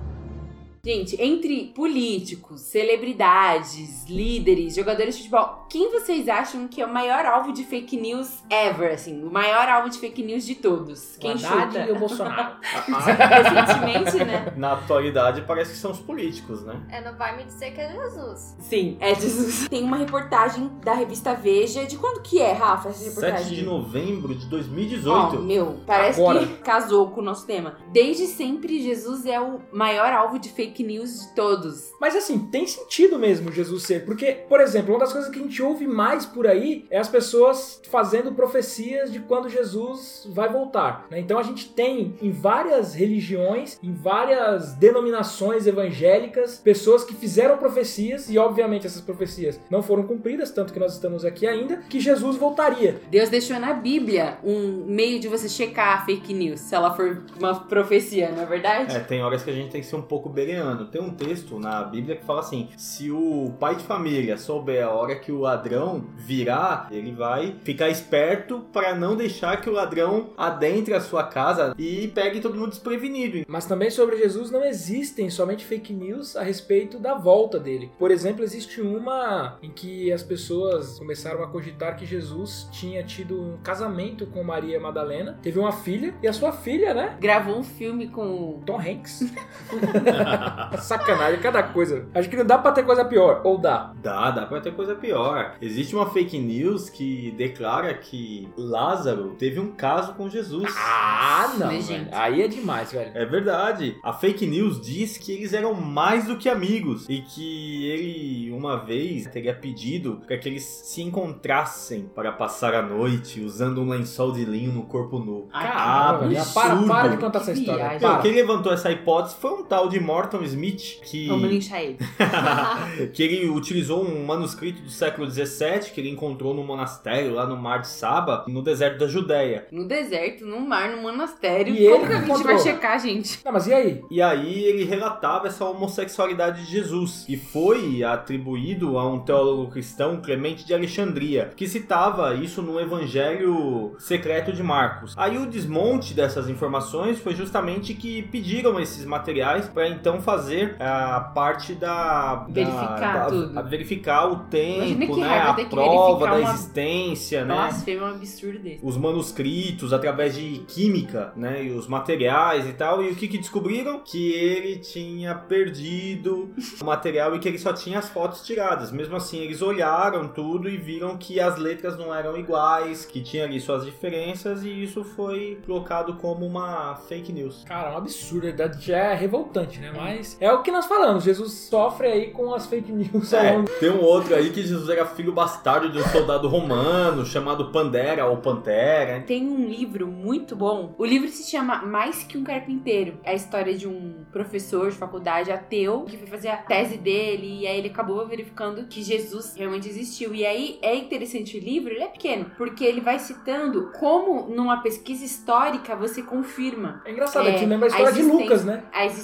Gente, entre políticos, celebridades, líderes, jogadores de futebol, quem vocês acham que é o maior alvo de fake news ever, assim? O maior alvo de fake news de todos? Quem chuta? e o Bolsonaro. Recentemente, né? Na atualidade, parece que são os políticos, né? É, não vai me dizer que é Jesus. Sim, é Jesus. Tem uma reportagem da revista Veja. De quando que é, Rafa, essa 7 reportagem? de novembro de Ó, 2018. meu, parece Agora. que casou com o nosso tema. Desde sempre, Jesus é o maior alvo de fake news de todos. Mas assim, tem sentido mesmo Jesus ser. Porque, por exemplo, uma das coisas que a gente ouve mais por aí é as pessoas fazendo profecias de quando Jesus vai voltar. né? Então a gente tem em várias religiões, em várias denominações evangélicas, pessoas que fizeram profecias, e obviamente essas profecias não foram cumpridas, tanto que nós estamos aqui ainda, que Jesus voltaria. Deus deixou na Bíblia um meio de você checar a fake news, se ela for uma profecia, não é verdade? É, tem horas que a gente tem que ser um pouco Tem um texto na Bíblia que fala assim: se o pai de família souber a hora que o ladrão virar, ele vai ficar esperto para não deixar que o ladrão adentre a sua casa e pegue todo mundo desprevenido. Mas também sobre Jesus não existem somente fake news a respeito da volta dele. Por exemplo, existe uma em que as pessoas começaram a cogitar que Jesus tinha tido um casamento com Maria Madalena, teve uma filha, e a sua filha, né? Gravou um filme com. Tom Hanks. Sacanagem, cada coisa. Acho que não dá pra ter coisa pior. Ou dá. Dá, dá pra ter coisa pior. Existe uma fake news que declara que Lázaro teve um caso com Jesus. Ah, não. Mas, velho. gente. Aí é demais, velho. É verdade. A fake news diz que eles eram mais do que amigos e que ele uma vez teria pedido para que eles se encontrassem para passar a noite usando um lençol de linho no corpo nu. Caramba, para, absurdo. para de contar essa história. Meu, Para. quem levantou essa hipótese foi um tal de Morton Smith que Vamos linchar ele. que ele utilizou um manuscrito do século 17 que ele encontrou no monastério lá no Mar de Saba, no deserto da Judéia. No deserto, no mar, no monastério. E Como que a gente vai checar, gente? Não, mas e aí? E aí ele relatava essa homossexualidade de Jesus e foi atribuído a um teólogo cristão, Clemente de Alexandria, que citava isso no Evangelho secreto de Marcos. Aí o desmonte dessas informações foi justamente que pediram esses materiais para então fazer a parte da Verificar da- tudo. a verificar o tempo, né, raiva a prova da uma- existência, né? Blasfêmia é um absurdo desse. os manuscritos através de química, né, e os materiais e tal. E o que que descobriram? que ele tinha perdido o material e que ele só tinha as fotos tiradas. Mesmo assim, eles olharam tudo e viram que as letras não eram iguais, que tinha ali suas diferenças e isso foi colocado como uma fake news. Cara, é um absurdo, a verdade já é revoltante, né? Mas é o que nós falamos, Jesus sofre aí com as fake news É, tem um outro aí que Jesus era filho bastardo de um soldado romano chamado Pandera ou Pantera. Tem um livro muito bom. O livro se chama Mais que um Carpinteiro. É a história de um professor de faculdade ateu que foi fazer a tese dele e aí ele acabou verificando que Jesus realmente existiu. E aí é interessante o livro, ele é pequeno, porque ele vai citando como numa pesquisa histórica você confirma É engraçado, É, é, que lembra a história a de Lucas, né?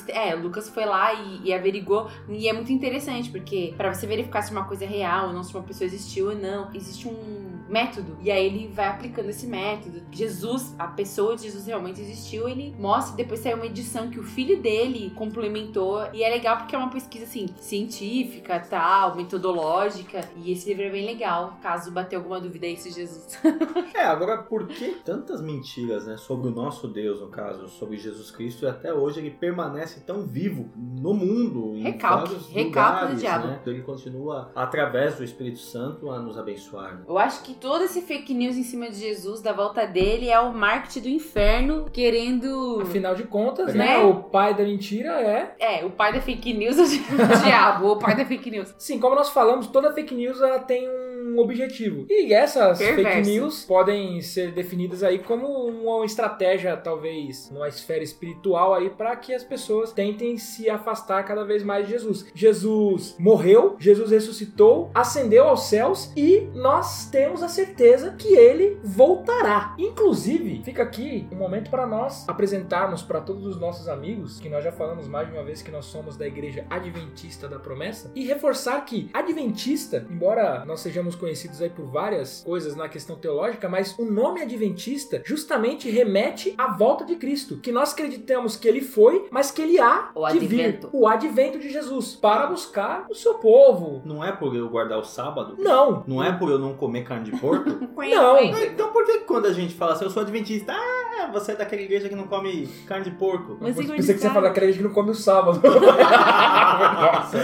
É, Lucas foi lá e, e averigou. E é muito interessante, porque pra você verificar se uma coisa é real ou não, se uma pessoa existiu ou não, existe um método. E aí ele vai aplicando esse método. Jesus, a pessoa de Jesus realmente existiu, ele mostra. Depois saiu uma edição que o filho dele complementou. E é legal porque é uma pesquisa, assim, científica, tal, metodológica. E esse livro é bem legal, caso bater alguma dúvida aí se Jesus. É, agora por que tantas mentiras, né, sobre o nosso Deus, no caso, sobre Jesus Cristo, e até hoje ele permanece tão vivo no mundo, em Recalque, vários recalque do lugares, diabo. né? Ele continua, através do Espírito Santo, a nos abençoar. né? Eu acho que todo esse fake news em cima de Jesus, da volta dele, é o marketing do inferno querendo. Afinal de contas, Né? né? O pai da mentira é. É, o pai da fake news é o diabo, o pai da fake news. Sim, como nós falamos, toda fake news ela tem um objetivo. E essas fake Perverso. news podem ser definidas aí como uma estratégia, talvez, numa esfera espiritual aí, para que as pessoas tentem se afastar cada vez mais de Jesus. Jesus morreu, Jesus ressuscitou, ascendeu aos céus e nós temos a certeza que ele voltará. Inclusive, fica aqui um momento para nós apresentarmos para todos os nossos amigos, que nós já falamos mais de uma vez que nós somos da igreja adventista da promessa, e reforçar que adventista, embora nós sejamos conhecidos aí por várias coisas na questão teológica, mas o nome adventista justamente remete à volta de Cristo, que nós acreditamos que ele foi, mas que ele há de vir, o advento de Jesus, para buscar o seu povo. Não é por eu guardar o sábado? Não. Não é por eu não comer carne de porco? Não. então por que quando a gente fala assim, eu sou adventista, ah, você é daquela igreja que não come carne de porco? Mas Eu pensei que você ia falar daquela gente que não come o sábado. Nossa.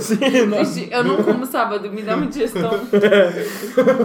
Sim. Vixe, Eu não como sábado, me dá uma digestão.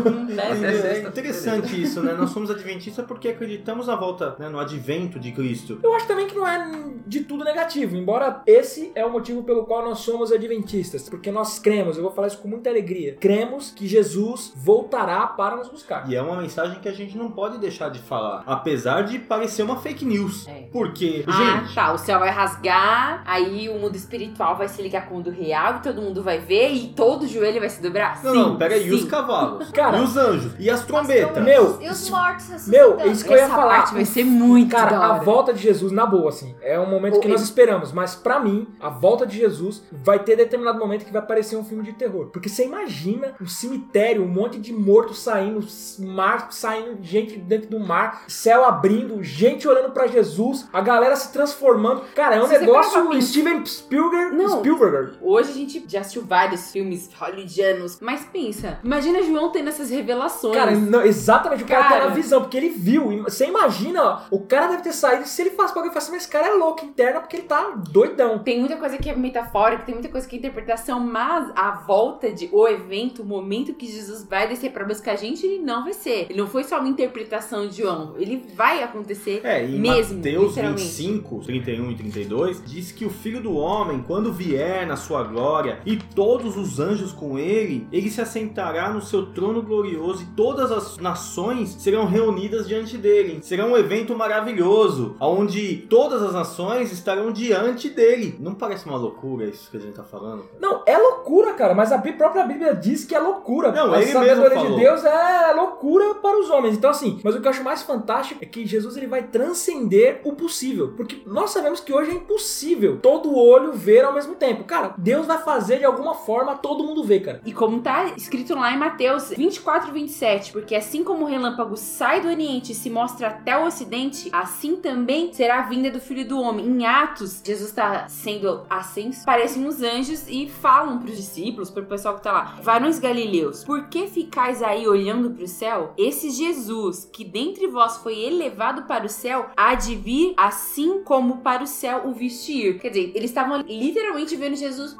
Não desce, É desce. interessante isso, né? Nós somos adventistas porque acreditamos na volta, né, no advento de Cristo. Eu acho também que não é de tudo negativo, embora esse é o motivo pelo qual nós somos adventistas, porque nós cremos, eu vou falar isso com muita alegria, cremos que Jesus voltará para nos buscar. E é uma mensagem que a gente não pode deixar de falar, apesar de parecer uma fake news. É. Porque, Ah, gente, tá. O céu vai rasgar, aí o mundo espiritual vai se ligar com o mundo real e todo mundo vai ver e todo joelho vai se dobrar? não, sim, não, pera aí, e os cavalos? Cara, e os anjos? E as trombetas? Meu, E os mortos. Meu, isso que eu ia Essa falar. parte vai ser muito Cara, a volta de Jesus, na boa, assim, é um momento que O- nós esperamos, mas pra mim, a volta de Jesus vai ter determinado momento que vai parecer um filme de terror. Porque você imagina um cemitério, um monte de morto saindo, mar saindo, gente dentro do mar, céu abrindo, gente olhando pra Jesus, a galera se transformando. Cara, é um Se negócio Steven Spielberg, Não. Spielberg. Hoje a gente já assistiu vários filmes hollywoodianos, mas pensa, imagina João tendo essas revelações. Cara, não, exatamente, o cara, Cara. tá na visão, porque ele viu. Você imagina, ó, o cara deve ter saído, se ele faz ele fala assim, mas esse cara é louco interna porque ele tá doidão. Tem muita coisa que é metafórica, tem muita coisa que é interpretação, mas a volta de o evento, o momento que Jesus vai descer pra buscar a gente, ele não vai ser. Ele não foi só uma interpretação de João, ele vai acontecer. É, em Mesmo, Mateus literalmente. 25, 31 e 32, diz que o Filho do Homem, quando vier na sua glória e todos os anjos com ele, ele se assentará no seu trono glorioso e todas as nações serão reunidas diante dele. Será um evento maravilhoso, onde todas as nações estarão diante dele. Não parece uma loucura isso que a gente tá falando? cara? Não, é loucura, cara, mas a própria Bíblia diz que é loucura. Não, a ele sabedoria de. Deus é loucura para os homens. Então, assim, mas o que eu acho mais fantástico é que Jesus ele vai transcender o possível. Porque nós sabemos que hoje é impossível todo olho ver ao mesmo tempo. Cara, Deus vai fazer de alguma forma todo mundo ver, cara. E como tá escrito lá em Mateus 24, 27, porque assim como o relâmpago sai do Oriente e se mostra até o Ocidente, assim também será a vinda do Filho do Homem. Em Atos, Jesus está sendo ascenso, parecem os anjos e falam pros discípulos, pro pessoal que tá lá, varões galileus, por que ficais aí olhando pro céu? Esse Jesus, que dentre vós foi elevado levado para o céu, há de vir assim como para o céu o vestir. Quer dizer, eles estavam literalmente vendo Jesus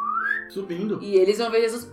Subindo. e eles vão ver Jesus.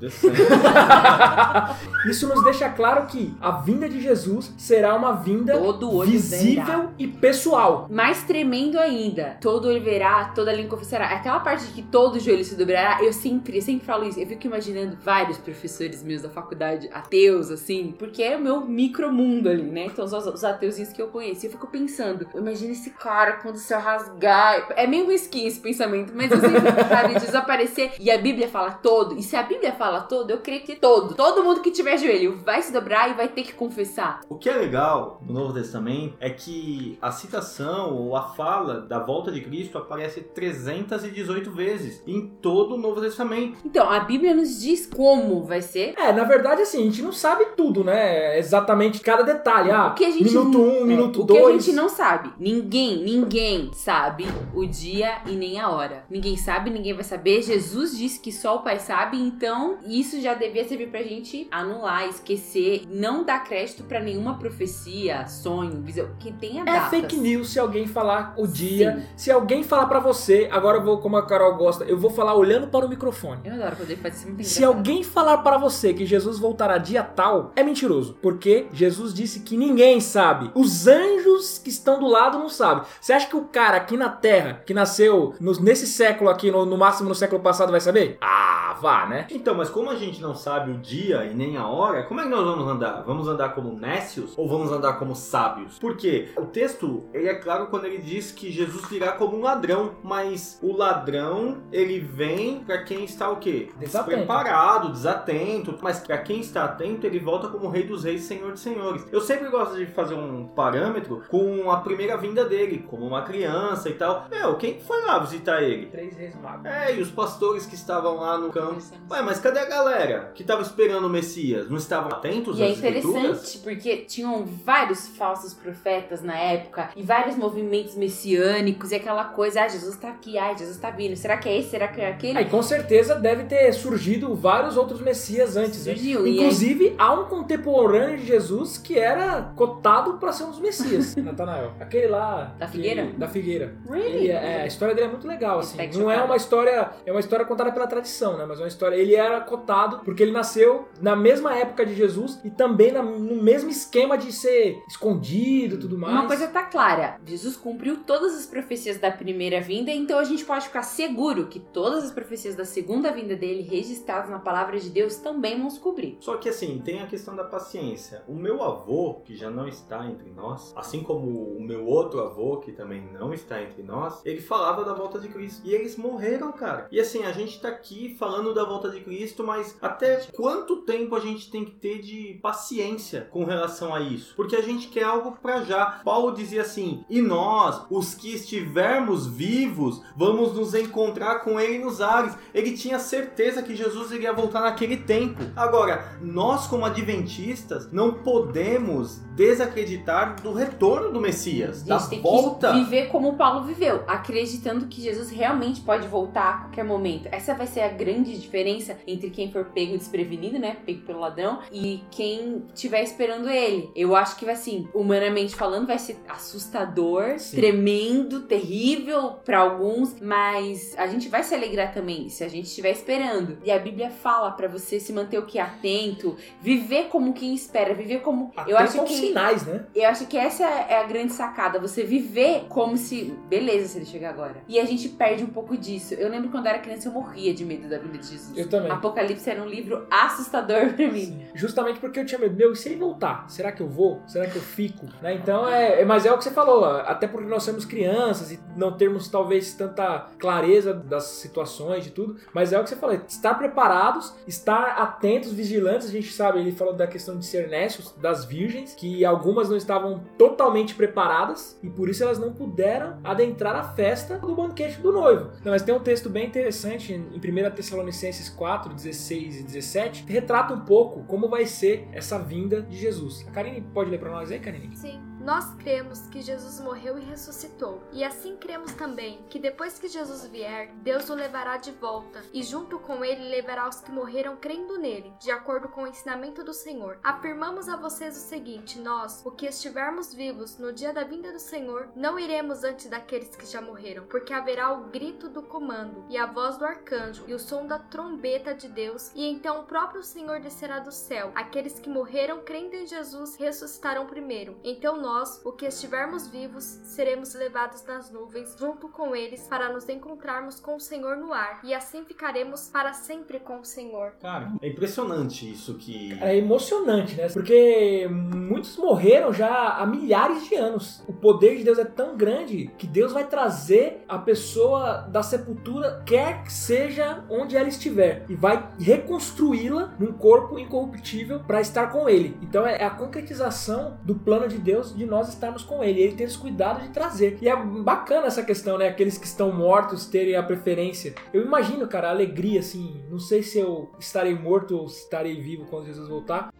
Isso nos deixa claro que a vinda de Jesus será uma vinda Todo olho visível verá. e pessoal. Mais tremendo ainda, todo olho verá, toda língua confessará. Aquela parte de que todo joelho se dobrará, eu sempre, eu sempre falo isso. Eu fico imaginando vários professores meus da faculdade, ateus, assim, porque é o meu micromundo ali, né? Então, os, os ateuzinhos que eu conheço. Eu fico pensando, imagina esse cara quando o céu rasgar. É meio mesquinho esse pensamento, mas eu sempre cara, desaparecer. E a Bíblia fala todo. E se a Bíblia fala todo, eu creio que todo. Todo mundo que tiver joelho vai se dobrar e vai ter que confessar. O que é legal no Novo Testamento é que a citação ou a fala da volta de Cristo aparece 318 vezes em todo o Novo Testamento. Então, a Bíblia nos diz como vai ser. É, na verdade, assim, a gente não sabe tudo, né? Exatamente cada detalhe. Ah, O que a gente minuto um, é, minuto o que a gente não sabe. Ninguém, ninguém sabe o dia e nem a hora. Ninguém sabe, ninguém vai saber. Jesus disse que só o Pai sabe, então isso já devia servir pra gente anular, esquecer, não dar crédito pra nenhuma profecia, sonho, visão, que tenha É datas. fake news se alguém falar o dia. Sim. Se alguém falar pra você, agora eu vou, como a Carol gosta, eu vou falar olhando para o microfone. Eu adoro poder fazer isso Se alguém falar para você que Jesus voltará dia tal, é mentiroso. Porque Jesus disse que ninguém sabe. Os anjos que estão do lado não sabem. Você acha que o cara aqui na Terra, que nasceu no- nesse século aqui, no, no máximo no século passado, vai saber? Ah, vá, né? Então, mas como a gente não sabe o dia e nem a hora, como é que nós vamos andar? Vamos andar como nécios ou vamos andar como sábios? Porque o texto, ele é claro quando ele diz que Jesus virá como um ladrão, mas o ladrão, ele vem pra quem está o quê? Desatento. Despreparado, desatento, mas pra quem está atento, ele volta como rei dos reis, senhor dos senhores. Eu sempre gosto de fazer um parâmetro com a primeira vinda dele, como uma criança e tal. Meu, quem foi lá visitar ele? Três reis magos. É, e os pastores que estavam lá no campo. Ué, mas cadê a galera que tava esperando o Messias? Não estavam atentos E é às escrituras? interessante porque tinham vários falsos profetas na época e vários movimentos messiânicos e aquela coisa, ah, Jesus tá aqui, ah, Jesus tá vindo. Será que é esse? Será que é aquele? Aí com certeza deve ter surgido vários outros messias antes, né? Surgiu, e Inclusive, há um contemporâneo de Jesus que era cotado pra ser um dos messias, Natanael. Aquele lá. Da que- figueira? da figueira. Really? Ele é, é, a história dele é muito legal, assim. Não é uma história. É uma história contada pela tradição, né? Mas é uma história. Ele era cotado porque ele nasceu na mesma época de Jesus e também na- no mesmo esquema de ser escondido e tudo mais. Uma coisa tá clara, Jesus cumpriu todas as profecias da primeira vinda, então a gente pode ficar seguro que todas as profecias da segunda vinda dele, registradas na palavra de Deus, também vão se cumprir. Só que assim, tem a questão da paciência. O meu avô, que já não está entre nós, assim como o meu outro avô, que também não está entre nós, ele falava da volta de Cristo. E eles morreram, cara. E assim, a gente tá aqui falando da volta de Cristo, mas até quanto tempo a gente tem que ter de paciência com relação a isso? Porque a gente quer algo pra já. Paulo dizia assim: E nós, os que estivermos vivos, vamos nos encontrar com ele nos ares. Ele tinha certeza que Jesus iria voltar naquele tempo. Agora, nós, como adventistas, não podemos desacreditar do retorno do Messias, A da volta. que viver como Paulo viveu, acreditando que Jesus realmente pode voltar a qualquer momento. Essa vai ser a grande diferença entre quem for pego desprevenido, né? Pego pelo ladrão, e quem estiver esperando ele. Eu acho que vai assim, humanamente falando, vai ser assustador, Sim. tremendo, terrível pra alguns, mas a gente vai se alegrar também se a gente estiver esperando. E a Bíblia fala pra você se manter o que atento, viver como quem espera, viver como eu Atento acho que sinais, né? eu acho que essa é a grande sacada, você viver como se. Beleza, se ele chegar agora. E a gente perde um pouco disso. Eu lembro quando eu era criança, eu morria de medo da vinda de Jesus. Eu também. Apocalipse era um livro assustador pra mim. Sim. Justamente porque eu tinha medo. Meu, e se ele voltar? Será que eu vou? Será que eu fico? Né? Então é. é- Mas é o que você falou, até porque nós somos crianças e não termos talvez tanta clareza das situações de tudo. Mas é o que você falou, estar preparados, estar atentos, vigilantes. A gente sabe, ele falou da questão de ser nécios, das virgens, que algumas não estavam totalmente preparadas e por isso elas não puderam adentrar a festa do banquete do noivo. Não, mas tem um texto bem interessante em 1 Tessalonicenses 4, 16 e 17, que retrata um pouco como vai ser essa vinda de Jesus. A Karine pode ler pra nós aí, Karine? Sim. Nós cremos que Jesus morreu e ressuscitou, e assim cremos também que depois que Jesus vier, Deus o levará de volta, e junto com ele levará os que morreram crendo nele, de acordo com o ensinamento do Senhor. Afirmamos a vocês o seguinte: nós, o que estivermos vivos no dia da vinda do Senhor, não iremos antes daqueles que já morreram, porque haverá o grito do comando, e a voz do arcanjo, e o som da trombeta de Deus, e então o próprio Senhor descerá do céu. Aqueles que morreram crendo em Jesus ressuscitarão primeiro. Então nós, o que estivermos vivos, seremos levados nas nuvens junto com eles para nos encontrarmos com o Senhor no ar, e assim ficaremos para sempre com o Senhor. Cara, é impressionante isso que. É emocionante, né? Porque muitos morreram já há milhares de anos. O poder de Deus é tão grande que Deus vai trazer a pessoa da sepultura, quer que seja onde ela estiver, e vai reconstruí-la num corpo incorruptível para estar com Ele. Então é a concretização do plano de Deus de nós estarmos com Ele. Ele ter esse cuidado de trazer. E é bacana essa questão, né? Aqueles que estão mortos terem a preferência. Eu imagino, cara, a alegria, assim. Não sei se eu estarei morto ou estarei vivo quando Jesus voltar.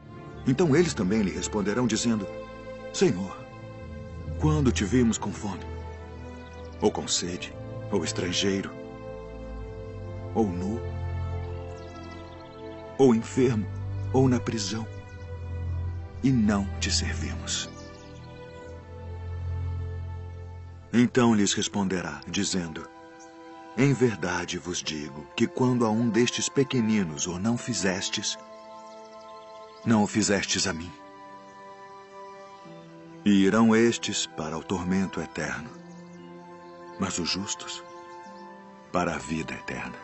Então eles também lhe responderão, dizendo: Senhor, quando te vimos com fome, ou com sede, ou estrangeiro, ou nu, ou enfermo, ou na prisão, e não te servimos? Então lhes responderá, dizendo: Em verdade vos digo que quando a um destes pequeninos o não fizestes, não o fizestes a mim. E irão estes para o tormento eterno, mas os justos para a vida eterna.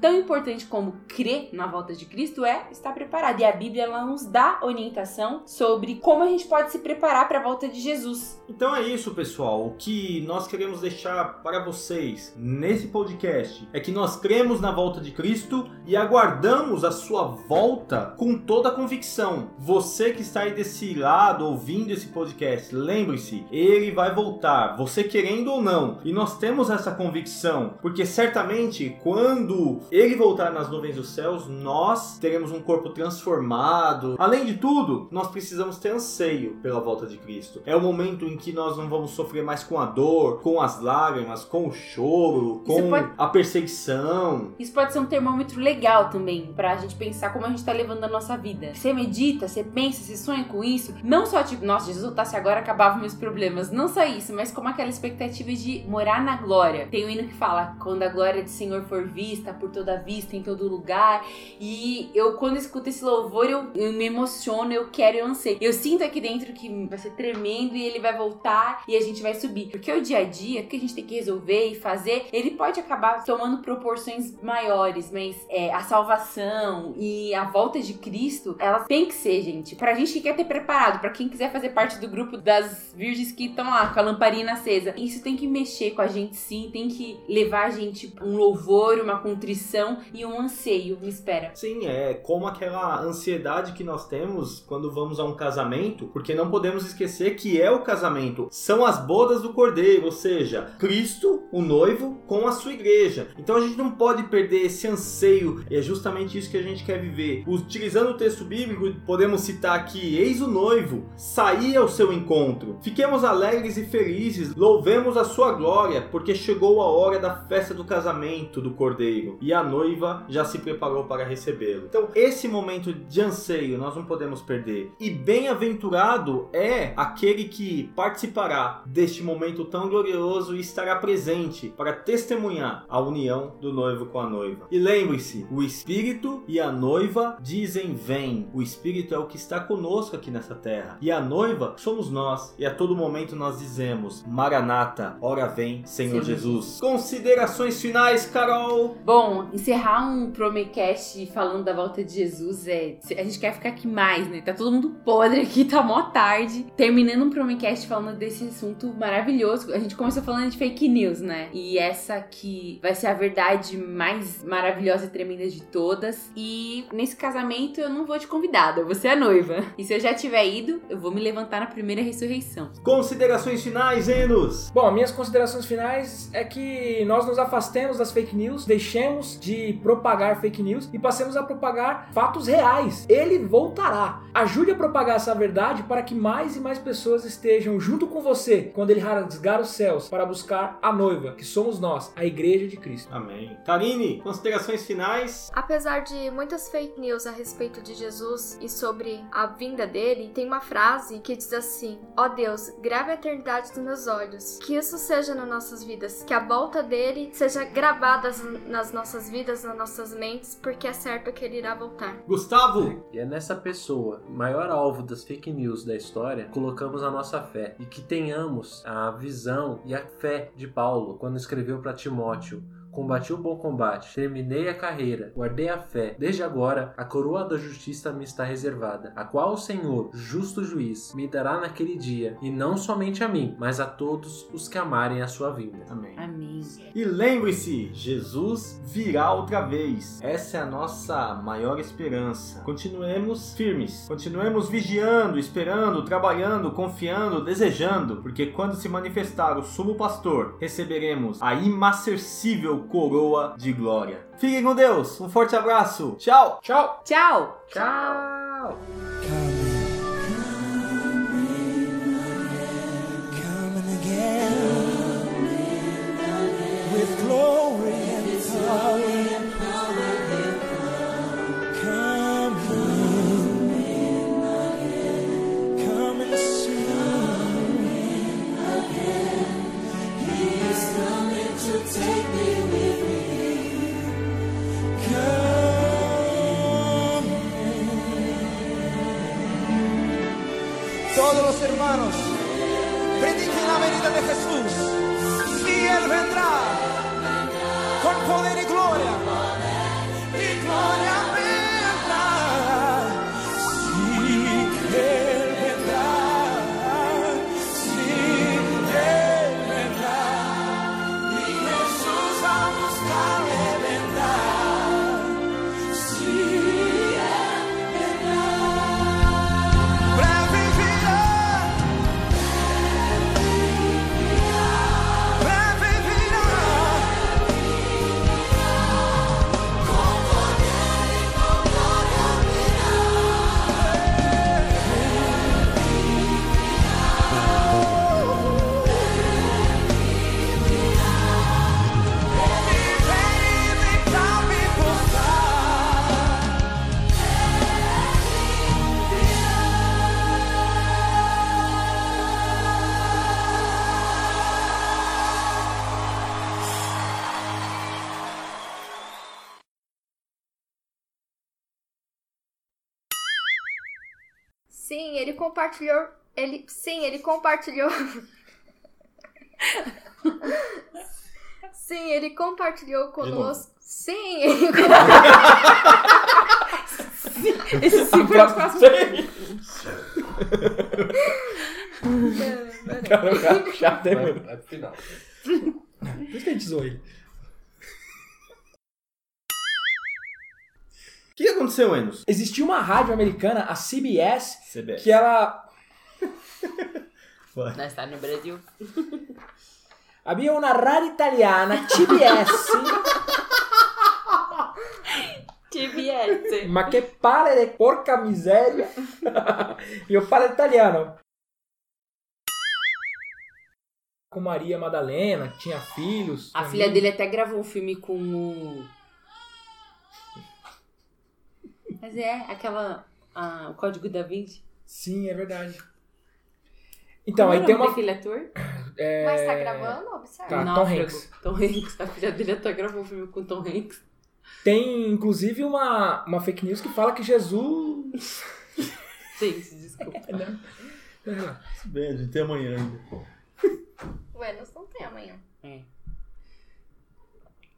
Tão importante como crer na volta de Cristo é estar preparado. E a Bíblia ela nos dá orientação sobre como a gente pode se preparar para a volta de Jesus. Então é isso, pessoal. O que nós queremos deixar para vocês nesse podcast é que nós cremos na volta de Cristo e aguardamos a sua volta com toda a convicção. Você que está aí desse lado ouvindo esse podcast, lembre-se, ele vai voltar, você querendo ou não. E nós temos essa convicção, porque certamente quando ele voltar nas nuvens dos céus, nós teremos um corpo transformado. Além de tudo, nós precisamos ter anseio pela volta de Cristo. É o momento em que nós não vamos sofrer mais com a dor, com as lágrimas, com o choro, com pode- a perseguição. Isso pode ser um termômetro legal também, pra gente pensar como a gente tá levando a nossa vida. Você medita, você pensa, você sonha com isso. Não só tipo, nossa, Jesus voltasse agora, acabavam meus problemas. Não só isso, mas como aquela expectativa de morar na glória. Tem um hino que fala, quando a glória do Senhor for vista, por toda vista, em todo lugar. E eu, quando escuto esse louvor, eu, eu me emociono, eu quero, eu anseio. Eu sinto aqui dentro que vai ser tremendo e ele vai voltar e a gente vai subir. Porque o dia a dia, o que a gente tem que resolver e fazer, ele pode acabar tomando proporções maiores, mas é, a salvação e a volta de Cristo, ela tem que ser, gente. Pra gente que quer ter preparado, pra quem quiser fazer parte do grupo das virgens que estão lá com a lamparina acesa, isso tem que mexer com a gente sim, tem que levar a gente um louvor, uma contrição e um anseio, me espera. Sim, é como aquela ansiedade que nós temos quando vamos a um casamento, porque não podemos esquecer que é o casamento, são as bodas do cordeiro, ou seja, Cristo, o noivo, com a sua igreja. Então a gente não pode perder esse anseio, e é justamente isso que a gente quer viver. Utilizando o texto bíblico, podemos citar aqui: Eis o noivo, saí ao seu encontro. Fiquemos alegres e felizes, louvemos a sua glória, porque chegou a hora da festa do casamento do cordeiro, e a noiva já se preparou para recebê-lo. Então, esse momento de anseio nós não podemos perder. E bem-aventurado é aquele que participará deste momento tão glorioso e estará presente para testemunhar a união do noivo com a noiva. E lembre-se, o Espírito e a noiva dizem vem. O Espírito é o que está conosco aqui nessa terra. E a noiva somos nós. E a todo momento nós dizemos: Maranata, ora vem, Senhor Senhor Jesus. Considerações finais, Carol. Bom, encerrar um Promecast falando da volta de Jesus é. A gente quer ficar aqui mais, né? Tá todo mundo podre aqui, tá mó tarde. Terminando um Promecast falando desse assunto maravilhoso. A gente começou falando de fake news, né? E essa aqui vai ser a verdade mais maravilhosa e tremenda de todas. E nesse casamento eu não vou de convidada, eu vou ser a noiva. E se eu já tiver ido, eu vou me levantar na primeira ressurreição. Considerações finais, Enos. Bom, minhas considerações finais é que nós nos afastemos das fake news, deixemos De propagar fake news e passemos a propagar fatos reais. Ele voltará. Ajude a propagar essa verdade para que mais e mais pessoas estejam junto com você quando ele rasgar os céus para buscar a noiva, que somos nós, a igreja de Cristo. Amém. Karine, considerações finais? Apesar de muitas fake news a respeito de Jesus e sobre a vinda dele, tem uma frase que diz assim: Ó Deus, grave a eternidade dos meus olhos. Que isso seja nas nossas vidas, que a volta dele seja gravada nas nossas vidas, nas nossas mentes, porque é certo que ele irá voltar. Gustavo, E é nessa pessoa, maior alvo das fake news da história, colocamos a nossa fé e que tenhamos a visão e a fé de Paulo quando escreveu para Timóteo. Combati o bom combate, terminei a carreira, guardei a fé. Desde agora, a coroa da justiça me está reservada, a qual o Senhor, justo juiz, me dará naquele dia, e não somente a mim, mas a todos os que amarem a sua vinda. Amém. Amém. E lembre-se, Jesus virá outra vez. Essa é a nossa maior esperança. Continuemos firmes, continuemos vigiando, esperando, trabalhando, confiando, desejando, porque quando se manifestar o sumo pastor, receberemos a imacercível coroa de glória. Fiquem com Deus, um forte abraço, tchau! Tchau! Tchau! Tchau! coming Hermanos prediquen la venida de Jesús y Él vendrá compartilhou. Ele, sim, ele compartilhou. Sim, ele compartilhou conosco. Sim, ele Esse sim foi os próximos. Cara, o cara chato, hein, Vai, mano? pro final. Por isso que a gente zoou ele. Que aconteceu, Enos? Existia uma rádio americana, a CBS, CBS. que ela. Nós está no Brasil. Havia uma rádio italiana, CBS, TBS. ma che pare de porca miseria. Io parlo italiano. Com Maria Madalena, que tinha filhos. A tinha filha dele até gravou um filme com o. Mas é, aquela. ah, o Código da Vinci. Sim, é verdade. Então, Como aí tem uma. daquele ator? é, Mas tá gravando? Observa. Tá. Tom. Hanks. Tom Hanks. A filha dele até gravou um filme com Tom Hanks. Tem, inclusive, uma, uma fake news que fala que Jesus. Gente, desculpa. Bem, a gente tem amanhã ainda. O Enos não tem amanhã. É.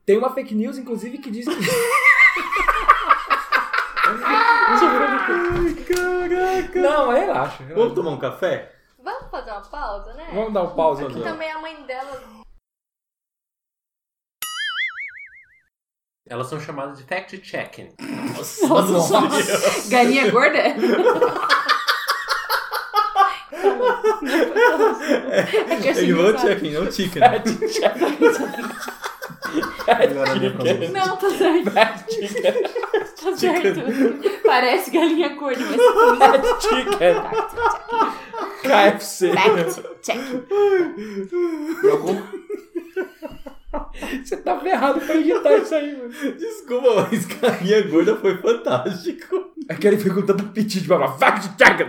Tem uma fake news, inclusive, que diz que. Caraca! Não, mas relaxa. Vamos tomar um café? Vamos fazer uma pausa, né? Vamos dar um pause aqui. Aqui também a mãe dela. Elas são chamadas de fact-checking. Nossa, Galinha gorda? É Ele vai engraçado. checking, não chicken. Francesa. Não, tá certo. Chicken. Tá certo. Parece galinha cor, mas Fried chicken. KFC. Fact check. Algum- Você tá ferrado pra editar isso aí, mano. Desculpa, mas galinha gorda foi fantástico. É que ele foi com tanto apetite pra falar fact check.